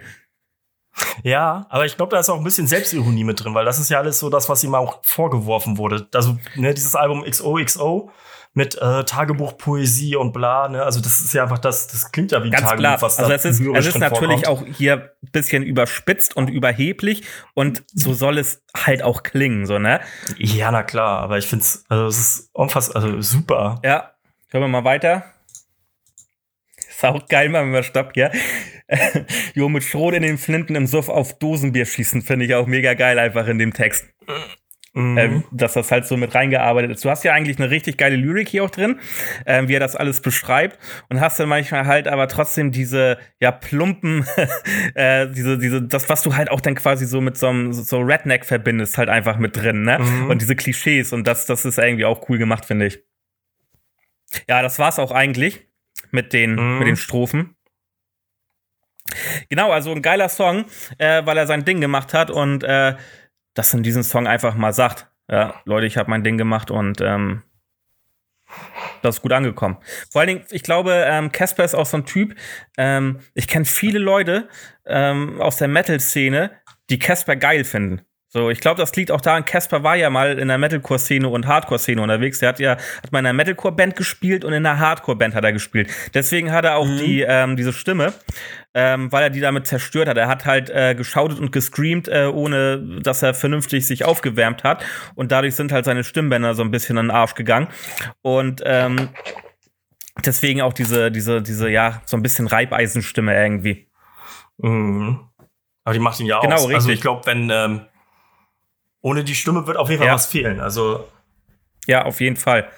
Ja, aber ich glaube, da ist auch ein bisschen Selbstironie mit drin, weil das ist ja alles so das, was ihm auch vorgeworfen wurde. Also, ne, dieses Album XOXO mit äh, Tagebuch, Poesie und bla, ne, also das ist ja einfach das, das klingt ja wie ein Ganz Tagebuch, klar. was da Also es ist, es ist natürlich vorkommt. auch hier ein bisschen überspitzt und überheblich und so soll es halt auch klingen, so, ne? Ja, na klar, aber ich find's, also es ist unfassbar, also super. Ja, hören wir mal weiter. Ist auch geil, machen wir Stopp hier. jo, mit Schrot in den Flinten im Suff auf Dosenbier schießen, finde ich auch mega geil einfach in dem Text. Mhm. Ähm, dass das halt so mit reingearbeitet ist. Du hast ja eigentlich eine richtig geile Lyrik hier auch drin, ähm, wie er das alles beschreibt und hast dann manchmal halt aber trotzdem diese ja plumpen äh, diese diese das was du halt auch dann quasi so mit so einem so Redneck verbindest halt einfach mit drin, ne? Mhm. Und diese Klischees und das das ist irgendwie auch cool gemacht, finde ich. Ja, das war's auch eigentlich mit den Mhm. mit den Strophen. Genau, also ein geiler Song, äh, weil er sein Ding gemacht hat und äh, das in diesem Song einfach mal sagt. Ja, Leute, ich habe mein Ding gemacht und ähm, das ist gut angekommen. Vor allen Dingen, ich glaube, ähm, Casper ist auch so ein Typ. Ähm, ich kenne viele Leute ähm, aus der Metal-Szene, die Casper geil finden. So, ich glaube, das liegt auch daran, Casper war ja mal in der Metalcore-Szene und Hardcore-Szene unterwegs. Der hat ja hat mal in einer Metalcore-Band gespielt und in einer Hardcore-Band hat er gespielt. Deswegen hat er auch die ähm, diese Stimme, ähm, weil er die damit zerstört hat. Er hat halt äh, geschautet und gescreamt, äh, ohne dass er vernünftig sich aufgewärmt hat. Und dadurch sind halt seine Stimmbänder so ein bisschen in den Arsch gegangen. Und ähm, deswegen auch diese, diese, diese, ja, so ein bisschen Reibeisenstimme irgendwie. Mhm. Aber die macht ihn ja Genau, aus. Also richtig. ich glaube, wenn ähm, ohne die Stimme wird auf jeden Fall Ja. was fehlen. Also Ja, auf jeden Fall.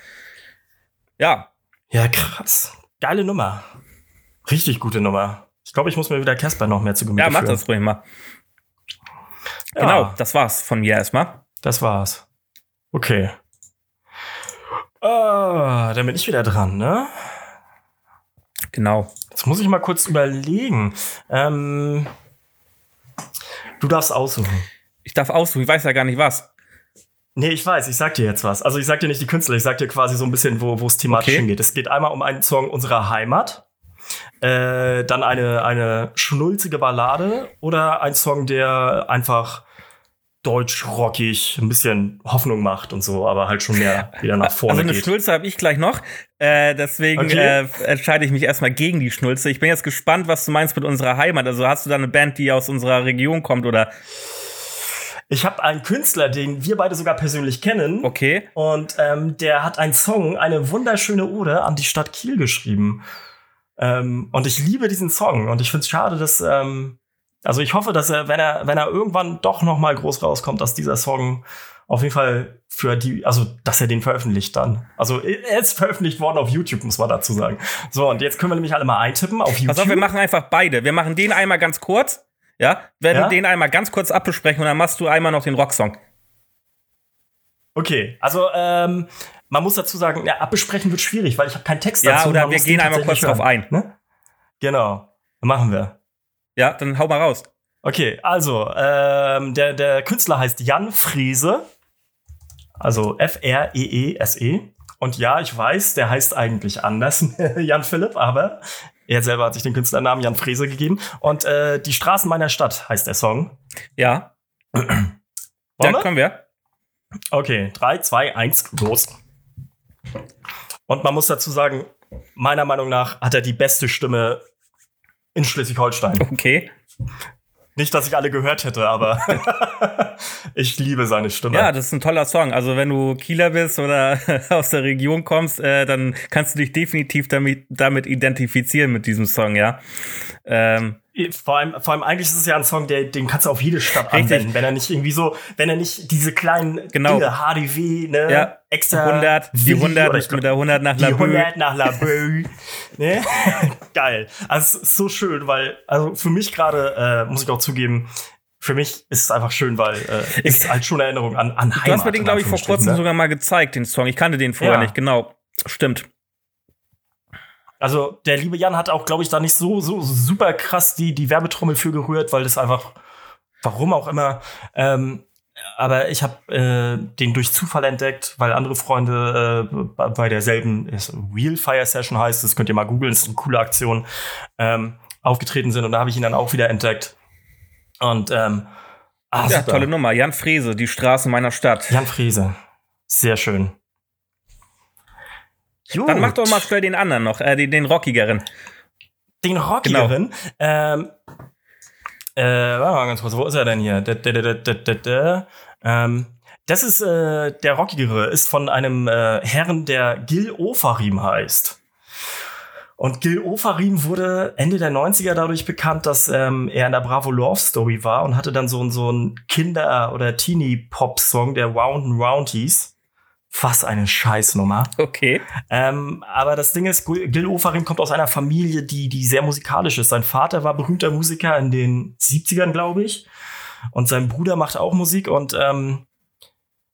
Ja. Ja, krass. Geile Nummer. Richtig gute Nummer. Ich glaube, ich muss mir wieder Casper noch mehr zu Gemüte Ja, mach führen. das ruhig mal. Ja. Genau, das war's von mir erstmal. Das war's. Okay. Ah, dann bin ich wieder dran, ne? Genau. Jetzt muss ich mal kurz überlegen. Ähm, du darfst aussuchen. Ich darf aussuchen, ich weiß ja gar nicht was. Nee, ich weiß, ich sag dir jetzt was. Also ich sag dir nicht die Künstler, ich sag dir quasi so ein bisschen, wo es thematisch Okay. hingeht. Es geht einmal um einen Song unserer Heimat, äh, dann eine, eine schnulzige Ballade oder ein Song, der einfach deutsch-rockig ein bisschen Hoffnung macht und so, aber halt schon mehr wieder nach vorne Also eine geht. Schnulze habe ich gleich noch. Äh, deswegen Okay. äh, entscheide ich mich erstmal gegen die Schnulze. Ich bin jetzt gespannt, was du meinst mit unserer Heimat. Also hast du da eine Band, die aus unserer Region kommt oder Ich habe einen Künstler, den wir beide sogar persönlich kennen. okay? Und ähm, der hat einen Song, eine wunderschöne Ode an die Stadt Kiel geschrieben. Ähm, und ich liebe diesen Song. Und ich finde es schade, dass. Ähm, also ich hoffe, dass er, wenn er, wenn er irgendwann doch noch mal groß rauskommt, dass dieser Song auf jeden Fall für die, also dass er den veröffentlicht dann. Also er ist veröffentlicht worden auf YouTube, muss man dazu sagen. So, und jetzt können wir nämlich alle mal eintippen auf YouTube. Pass auf, wir machen einfach beide. Wir machen den einmal ganz kurz. Ja, werden Ja? den einmal ganz kurz abbesprechen und dann machst du einmal noch den Rocksong. Okay, also ähm, man muss dazu sagen, ja, abbesprechen wird schwierig, weil ich habe keinen Text Ja, dazu. oder man wir gehen einmal kurz tatsächlich drauf ein. Ne? Genau, machen wir. Ja, dann hau mal raus. Okay, also ähm, der, der Künstler heißt Jan Friese, also F-R-E-E-S-E. E. Und ja, ich weiß, der heißt eigentlich anders, Jan Philipp, aber er selber hat sich den Künstlernamen Jan Friese gegeben. Und äh, Die Straßen meiner Stadt heißt der Song. Ja, Wollen ja wir? können wir. Okay, 3, 2, 1, los. Und man muss dazu sagen, meiner Meinung nach hat er die beste Stimme in Schleswig-Holstein. Okay. Nicht, dass ich alle gehört hätte, aber ich liebe seine Stimme. Ja, das ist ein toller Song. Also wenn du Kieler bist oder aus der Region kommst, äh, dann kannst du dich definitiv damit, damit identifizieren mit diesem Song, ja. Ähm, Vor allem, vor allem eigentlich ist es ja ein Song, der, den kannst du auf jede Stadt Richtig. anwenden, wenn er nicht irgendwie so, wenn er nicht diese kleinen Genau. Dinge, HDW, ne, ja, extra 100, die Willi 100 oder mit, ich glaub, mit der 100 nach die Laboe. 100 nach Laboe. ne? Geil. Also es ist so schön, weil, also für mich gerade, äh, muss ich auch zugeben, für mich ist es einfach schön, weil äh, ist halt schon eine Erinnerung an, an Heimat. Du hast mir den, glaube ich, vor kurzem ne? sogar mal gezeigt, den Song. Ich kannte den vorher Ja. nicht, genau. Stimmt. Also der liebe Jan hat auch, glaube ich, da nicht so, so super krass die, die Werbetrommel für gerührt, weil das einfach, warum auch immer, ähm, aber ich habe äh, den durch Zufall entdeckt, weil andere Freunde äh, bei- derselben Real Fire Session heißt, das könnt ihr mal googeln, ist eine coole Aktion, ähm, aufgetreten sind und da habe ich ihn dann auch wieder entdeckt. Und ähm, ah, Ja, super. tolle Nummer. Jan Frese, die Straßen meiner Stadt. Jan Frese. Sehr schön. Dann mach Gut. doch mal schnell den anderen noch, äh, den, den rockigeren. Den rockigeren. Genau. Ähm, äh, warte mal ganz kurz, wo ist er denn hier? Da, da, da. Ähm, das ist äh, der rockigere, ist von einem äh, Herrn, der Gil Ofarim heißt. Und Gil Ofarim wurde Ende der 90er dadurch bekannt, dass ähm, er in der Bravo Love Story war und hatte dann so, ein- so einen Kinder- oder Teenie-Pop-Song, der Round and Round hieß. Was eine Scheißnummer. Okay. Ähm, aber das Ding ist, Gil Ofarim kommt aus einer Familie, die, die sehr musikalisch ist. Sein Vater war berühmter Musiker in den 70ern, glaube ich. Und sein Bruder macht auch Musik. Und ähm,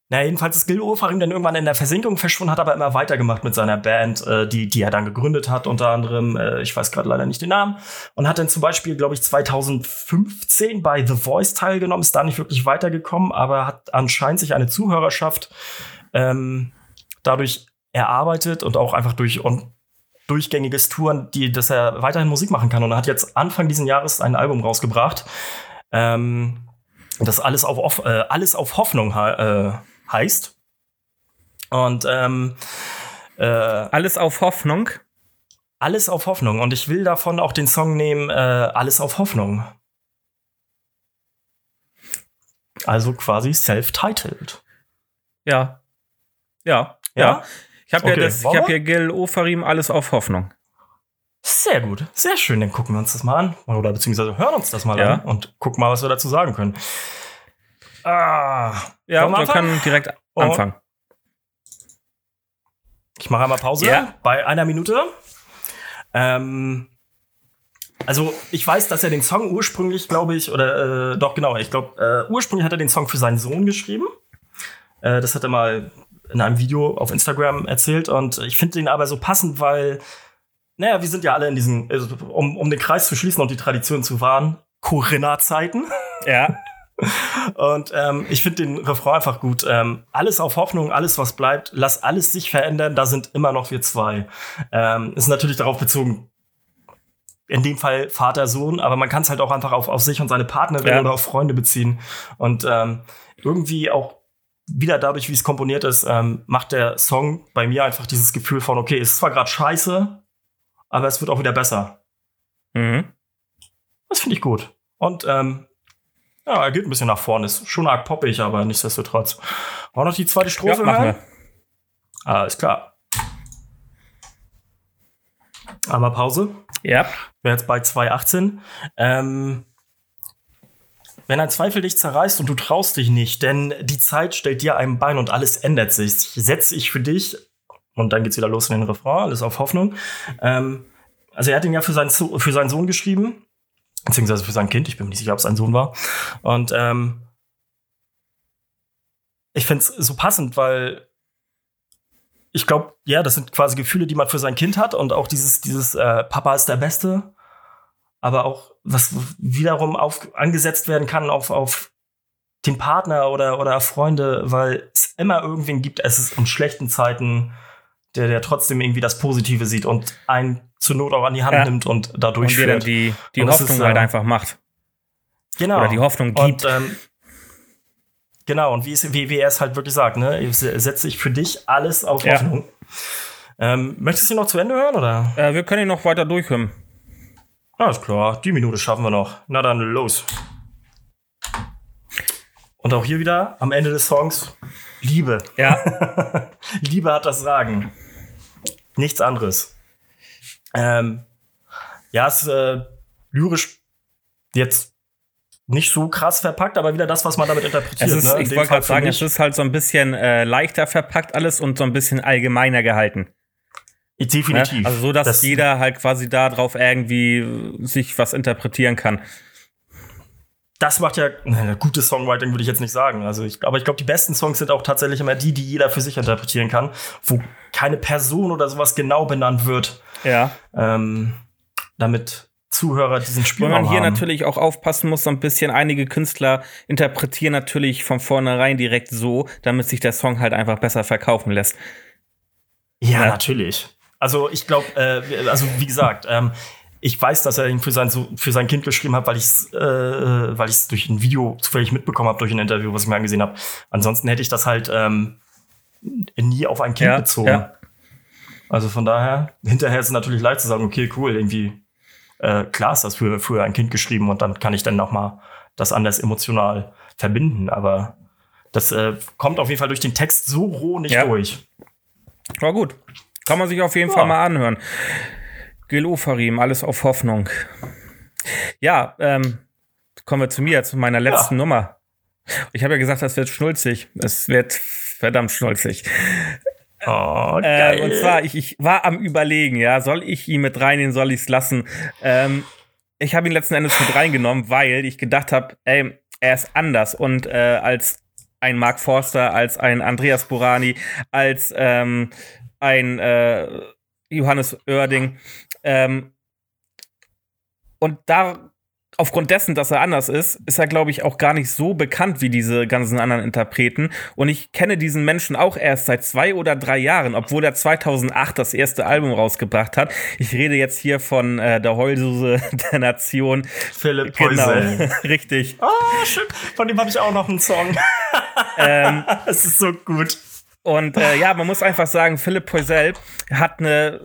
na, jedenfalls ist Gil Ofarim dann irgendwann in der Versinkung verschwunden, hat aber immer weitergemacht mit seiner Band, äh, die, die er dann gegründet hat, unter anderem, äh, ich weiß gerade leider nicht den Namen. Und hat dann zum Beispiel, glaube ich, 2015 bei The Voice teilgenommen, ist da nicht wirklich weitergekommen, aber hat anscheinend sich eine Zuhörerschaft ähm, dadurch erarbeitet und auch einfach durch und durchgängiges Touren, die, dass er weiterhin Musik machen kann. Und er hat jetzt Anfang diesen Jahres ein Album rausgebracht, ähm, das alles auf, auf, äh, alles auf Hoffnung äh, heißt. Und ähm, äh, Alles auf Hoffnung. alles auf Hoffnung. Und ich will davon auch den Song nehmen, äh, Alles auf Hoffnung. Also quasi self-titled. Ja. Ja. Ja? Ja. Ich habe Okay, ja das, ich habe hier Gil Ofarim, alles auf Hoffnung. Sehr gut, sehr schön. Dann gucken wir uns das mal an. Oder beziehungsweise hören uns das mal Ja. an und gucken mal, was wir dazu sagen können. Ah, Ja, wir können direkt Oh. anfangen. Ich mache einmal Pause Ja. bei einer Minute. Ähm, also ich weiß, dass er den Song ursprünglich, glaube ich, oder äh, doch genau, ich glaube, äh, ursprünglich hat er den Song für seinen Sohn geschrieben. Äh, das hat er mal in einem Video auf Instagram erzählt und ich finde den aber so passend, weil, naja, wir sind ja alle in diesen, also, um, um den Kreis zu schließen und die Tradition zu wahren, Corinna-Zeiten. Ja. Und ähm, ich finde den Refrain einfach gut. Ähm, alles auf Hoffnung, alles was bleibt, lass alles sich verändern, da sind immer noch wir zwei. Ähm, ist natürlich darauf bezogen, in dem Fall Vater, Sohn, aber man kann es halt auch einfach auf, auf sich und seine Partnerin Ja. oder auf Freunde beziehen. Und ähm, irgendwie auch wieder dadurch, wie es komponiert ist, ähm, macht der Song bei mir einfach dieses Gefühl von, okay, es ist zwar gerade scheiße, aber es wird auch wieder besser. Mhm. Das finde ich gut. Und ähm, ja, er geht ein bisschen nach vorne. Ist schon arg poppig, aber nichtsdestotrotz. Auch noch die zweite Ja, Strophe machen hören? Alles klar. Einmal Pause. Ja. Wäre jetzt bei 2,18. Ähm, wenn ein Zweifel dich zerreißt und du traust dich nicht, denn die Zeit stellt dir ein Bein und alles ändert sich, setze ich für dich, und dann geht's wieder los in den Refrain, alles auf Hoffnung. Ähm, also er hat ihn ja für seinen, für seinen Sohn geschrieben, beziehungsweise für sein Kind, ich bin mir nicht sicher, ob es sein Sohn war. Und ähm, ich finde es so passend, weil ich glaube, ja, das sind quasi Gefühle, die man für sein Kind hat und auch dieses, dieses äh, Papa ist der Beste, aber auch was wiederum auf, angesetzt werden kann auf, auf den Partner oder, oder Freunde, weil es immer irgendwen gibt, es ist in schlechten Zeiten, der, der trotzdem irgendwie das Positive sieht und einen zur Not auch an die Hand Ja. nimmt und da Und durchführt. die, die Und Hoffnung ist, halt äh, einfach macht. genau. Oder die Hoffnung gibt. Und, ähm, genau, und wie, es, wie, wie er es halt wirklich sagt, ne? Setze ich für dich alles auf Ja. Hoffnung. Ähm, möchtest du noch zu Ende hören, oder? Äh, wir können ihn noch weiter durchhören. Alles klar, die Minute schaffen wir noch. Na dann los. Und auch hier wieder am Ende des Songs Liebe. Ja. Liebe hat das Sagen. Nichts anderes. Ähm, ja, es ist äh, lyrisch jetzt nicht so krass verpackt, aber wieder das, was man damit interpretiert. Es ist, ne? In ich wollte gerade sagen, es ist halt so ein bisschen äh, leichter verpackt alles und so ein bisschen allgemeiner gehalten. Ne? definitiv. Also so, dass Das- jeder halt quasi darauf irgendwie sich was interpretieren kann. das macht ja ne, gutes Songwriting, würde ich jetzt nicht sagen. Also ich, aber ich glaube, die besten Songs sind auch tatsächlich immer die, die jeder für sich interpretieren kann, wo keine Person oder sowas genau benannt wird, Ja. ähm, damit Zuhörer diesen Weil Spielraum man hier haben. natürlich auch aufpassen muss, so ein bisschen einige Künstler interpretieren natürlich von vornherein direkt so, damit sich der Song halt einfach besser verkaufen lässt. Ja, Ja. natürlich. Also ich glaube, äh, also wie gesagt, ähm, ich weiß, dass er ihn für sein, so- für sein Kind geschrieben hat, weil ich es äh, weil ich's durch ein Video zufällig mitbekommen habe, durch ein Interview, was ich mir angesehen habe. Ansonsten hätte ich das halt ähm, nie auf ein Kind Ja, bezogen. ja. Also von daher, hinterher ist es natürlich leicht zu sagen, okay, cool, irgendwie, äh, klar ist das für, für ein Kind geschrieben und dann kann ich dann noch mal das anders emotional verbinden. Aber das äh, kommt auf jeden Fall durch den Text so roh nicht Ja. durch. War gut. Kann man sich auf jeden Ja. Fall mal anhören. Gil Ofarim, alles auf Hoffnung. Ja, ähm, kommen wir zu mir, zu meiner letzten Nummer. Ich habe ja gesagt, das wird schnulzig. Es wird verdammt schnulzig. Oh, Äh, und zwar, ich, ich war am Überlegen, ja, soll ich ihn mit reinnehmen, soll ich es lassen? Ähm, ich habe ihn letzten Endes mit reingenommen, weil ich gedacht habe, ey, er ist anders und äh, als ein Mark Forster, als ein Andreas Burani, als ähm, ein äh, Johannes Oerding. Ähm, und da aufgrund dessen, dass er anders ist, ist er, glaube ich, auch gar nicht so bekannt wie diese ganzen anderen Interpreten. Und ich kenne diesen Menschen auch erst seit zwei oder drei Jahren, obwohl er 2008 das erste Album rausgebracht hat. Ich rede jetzt hier von äh, der Heulsuse der Nation. Philipp Genau, richtig. Oh, schön. Von dem habe ich auch noch einen Song. ähm, Es ist so gut. Und äh, ja, man muss einfach sagen, Philipp Poisel hat eine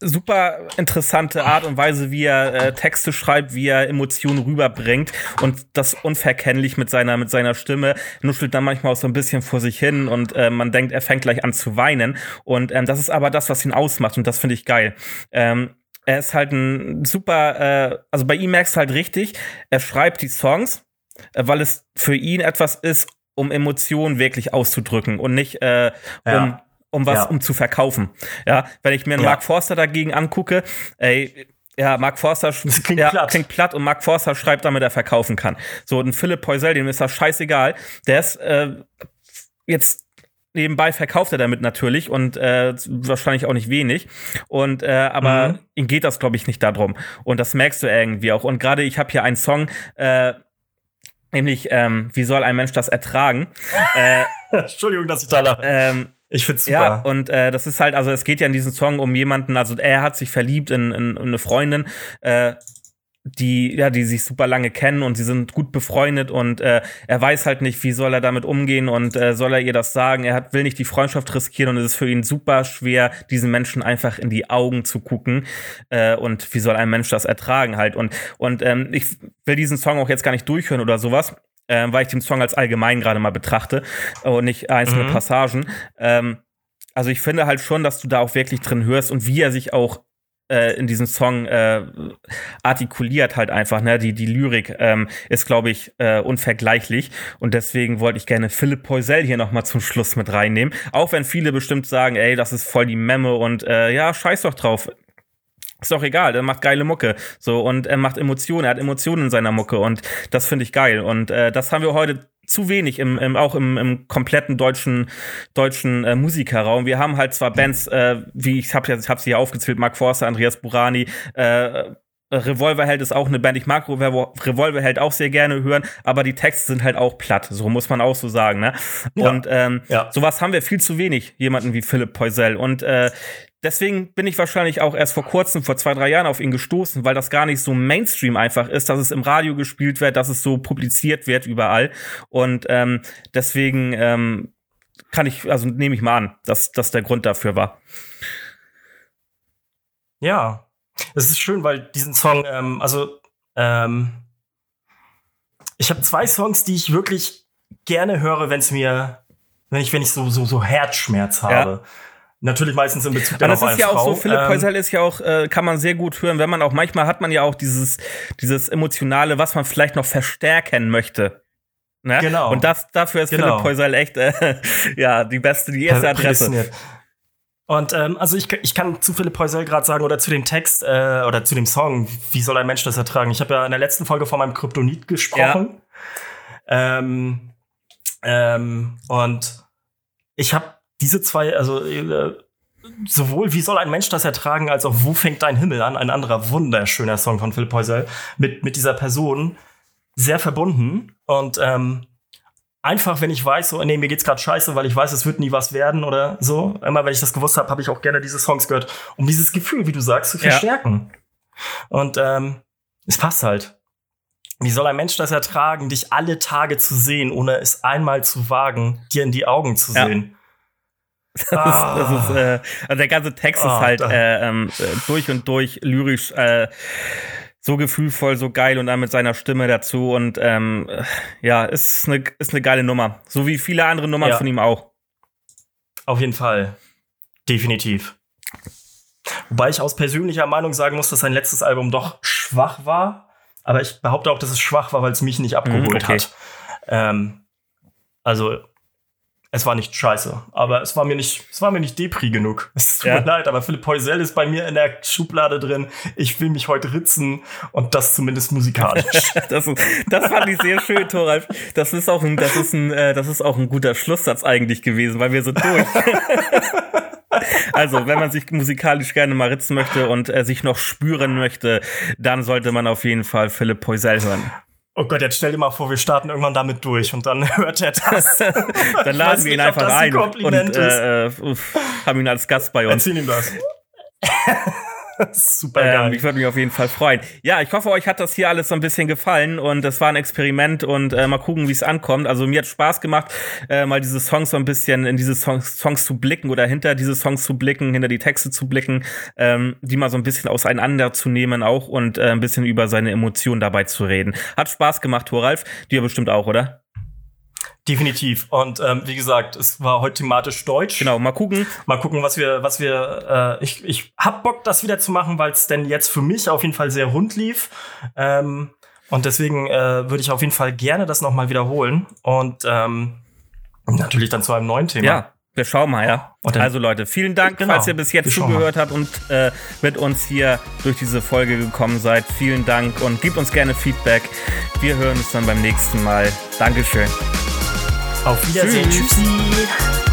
super interessante Art und Weise, wie er äh, Texte schreibt, wie er Emotionen rüberbringt und das unverkennlich mit seiner mit seiner Stimme nuschelt dann manchmal auch so ein bisschen vor sich hin und äh, man denkt, er fängt gleich an zu weinen und ähm, das ist aber das, was ihn ausmacht und das finde ich geil. Ähm, er ist halt ein super, äh, also bei ihm merkst du halt richtig, er schreibt die Songs, äh, weil es für ihn etwas ist, um Emotionen wirklich auszudrücken und nicht äh, um Ja. um was, ja. um zu verkaufen. Ja, wenn ich mir einen ja. Mark Forster dagegen angucke, ey, ja, Mark Forster klingt, ja, platt. klingt platt und Mark Forster schreibt, damit er verkaufen kann. So, ein Philipp Poisel, dem ist das scheißegal. Der ist äh, jetzt nebenbei verkauft er damit natürlich und äh, wahrscheinlich auch nicht wenig. Und äh, aber mhm. ihm geht das, glaube ich, nicht darum. Und das merkst du irgendwie auch. Und gerade ich habe hier einen Song, äh, nämlich ähm, Wie soll ein Mensch das ertragen? äh, Entschuldigung, dass ich da lache. Ähm, ich find's super. Ja, und äh, das ist halt, also es geht ja in diesem Song um jemanden, also er hat sich verliebt in, in, in eine Freundin, äh, die ja, die sich super lange kennen und sie sind gut befreundet und äh, er weiß halt nicht, wie soll er damit umgehen und äh, soll er ihr das sagen. Er hat, will nicht die Freundschaft riskieren und es ist für ihn super schwer, diesen Menschen einfach in die Augen zu gucken äh, und wie soll ein Mensch das ertragen halt und und ähm, ich will diesen Song auch jetzt gar nicht durchhören oder sowas, äh, weil ich den Song als allgemein gerade mal betrachte und nicht einzelne mhm. Passagen. Ähm, also ich finde halt schon, dass du da auch wirklich drin hörst und wie er sich auch äh, in diesem Song äh, artikuliert halt einfach. Ne? Die, die Lyrik ähm, ist, glaube ich, äh, unvergleichlich. Und deswegen wollte ich gerne Philipp Poisel hier noch mal zum Schluss mit reinnehmen. Auch wenn viele bestimmt sagen, ey, das ist voll die Memme und äh, ja, scheiß doch drauf. Ist doch egal, der macht geile Mucke. So, und er macht Emotionen, er hat Emotionen in seiner Mucke und das finde ich geil. Und äh, das haben wir heute zu wenig im, im auch im, im kompletten deutschen deutschen äh, Musikerraum. Wir haben halt zwar Bands, äh, wie ich habe ich hab sie hier aufgezählt, Mark Forster, Andreas Burani, äh, Revolverheld ist auch eine Band, ich mag Revolverheld auch sehr gerne hören, aber die Texte sind halt auch platt, so muss man auch so sagen. Ne? Ja. Und ähm, ja. sowas haben wir viel zu wenig, jemanden wie Philipp Poisel. Und äh, deswegen bin ich wahrscheinlich auch erst vor kurzem, vor zwei, drei Jahren auf ihn gestoßen, weil das gar nicht so Mainstream einfach ist, dass es im Radio gespielt wird, dass es so publiziert wird überall. Und ähm, deswegen ähm, kann ich, also nehme ich mal an, dass das der Grund dafür war. Ja, es ist schön, weil diesen Song, ähm, also ähm, ich habe zwei Songs, die ich wirklich gerne höre, wenn es mir, wenn ich, wenn ich so, so, so Herzschmerz habe. Ja. Natürlich meistens in Bezug auf eine ist ja Frau. auch so, Philipp ähm, ist ja auch, äh, kann man sehr gut hören, wenn man auch, manchmal hat man ja auch dieses, dieses Emotionale, was man vielleicht noch verstärken möchte. Ne? Genau. Und das, dafür ist genau. Philipp Häusel echt, äh, ja, die beste, die erste Adresse. Und ähm, also ich, ich kann zu Philipp Häusel gerade sagen oder zu dem Text äh, oder zu dem Song, wie soll ein Mensch das ertragen? Ich habe ja in der letzten Folge von meinem Kryptonit gesprochen. Ja. Ähm, ähm, und ich habe diese zwei, also äh, sowohl Wie soll ein Mensch das ertragen, als auch Wo fängt dein Himmel an, ein anderer wunderschöner Song von Philipp Häusel, mit, mit dieser Person sehr verbunden. Und ähm, einfach, wenn ich weiß, so, nee, mir geht's gerade scheiße, weil ich weiß, es wird nie was werden oder so. Immer wenn ich das gewusst habe, habe ich auch gerne diese Songs gehört, um dieses Gefühl, wie du sagst, zu verstärken. Ja. Und ähm, es passt halt. Wie soll ein Mensch das ertragen, dich alle Tage zu sehen, ohne es einmal zu wagen, dir in die Augen zu ja. sehen? Das ah. ist, das ist äh, also der ganze Text ah, ist halt äh, ähm, äh, durch und durch lyrisch äh, so gefühlvoll, so geil und dann mit seiner Stimme dazu und ähm, äh, ja, ist eine ist eine geile Nummer, so wie viele andere Nummern ja. von ihm auch. Auf jeden Fall, definitiv. Wobei ich aus persönlicher Meinung sagen muss, dass sein letztes Album doch schwach war, aber ich behaupte auch, dass es schwach war, weil es mich nicht abgeholt mm, okay. hat. Ähm, also es war nicht scheiße, aber es war mir nicht, es war mir nicht Depri genug. Es tut ja. mir leid, aber Philipp Heusel ist bei mir in der Schublade drin. Ich will mich heute ritzen und das zumindest musikalisch. das, das fand ich sehr schön, Thoralf. Das ist auch ein, das ist ein, äh, das ist auch ein guter Schlusssatz eigentlich gewesen, weil wir sind durch. Also, wenn man sich musikalisch gerne mal ritzen möchte und äh, sich noch spüren möchte, dann sollte man auf jeden Fall Philipp Poisel hören. Oh Gott, jetzt stell dir mal vor, wir starten irgendwann damit durch und dann hört er das. dann laden wir ihn einfach ein und äh, äh, haben ihn als Gast bei uns. Erzähl ihm das. Super geil. Ähm, ich würde mich auf jeden Fall freuen. Ja, ich hoffe, euch hat das hier alles so ein bisschen gefallen und das war ein Experiment und äh, mal gucken, wie es ankommt. Also mir hat Spaß gemacht, äh, mal diese Songs so ein bisschen in diese Songs, Songs zu blicken oder hinter diese Songs zu blicken, hinter die Texte zu blicken, ähm, die mal so ein bisschen auseinanderzunehmen auch und äh, ein bisschen über seine Emotionen dabei zu reden. Hat Spaß gemacht, Thoralf. Dir bestimmt auch, oder? Definitiv. Und ähm, wie gesagt, es war heute thematisch deutsch. Genau, mal gucken. Mal gucken, was wir, was wir, äh, ich, ich hab Bock, das wieder zu machen, weil es denn jetzt für mich auf jeden Fall sehr rund lief. Ähm, und deswegen äh, würde ich auf jeden Fall gerne das nochmal wiederholen. Und ähm, natürlich dann zu einem neuen Thema. Ja, Wir schauen mal, ja. Also Leute, vielen Dank, genau, falls ihr bis jetzt zugehört habt und äh, mit uns hier durch diese Folge gekommen seid. Vielen Dank und gebt uns gerne Feedback. Wir hören uns dann beim nächsten Mal. Dankeschön. Auf Wiedersehen. Tschüss. Tschüssi.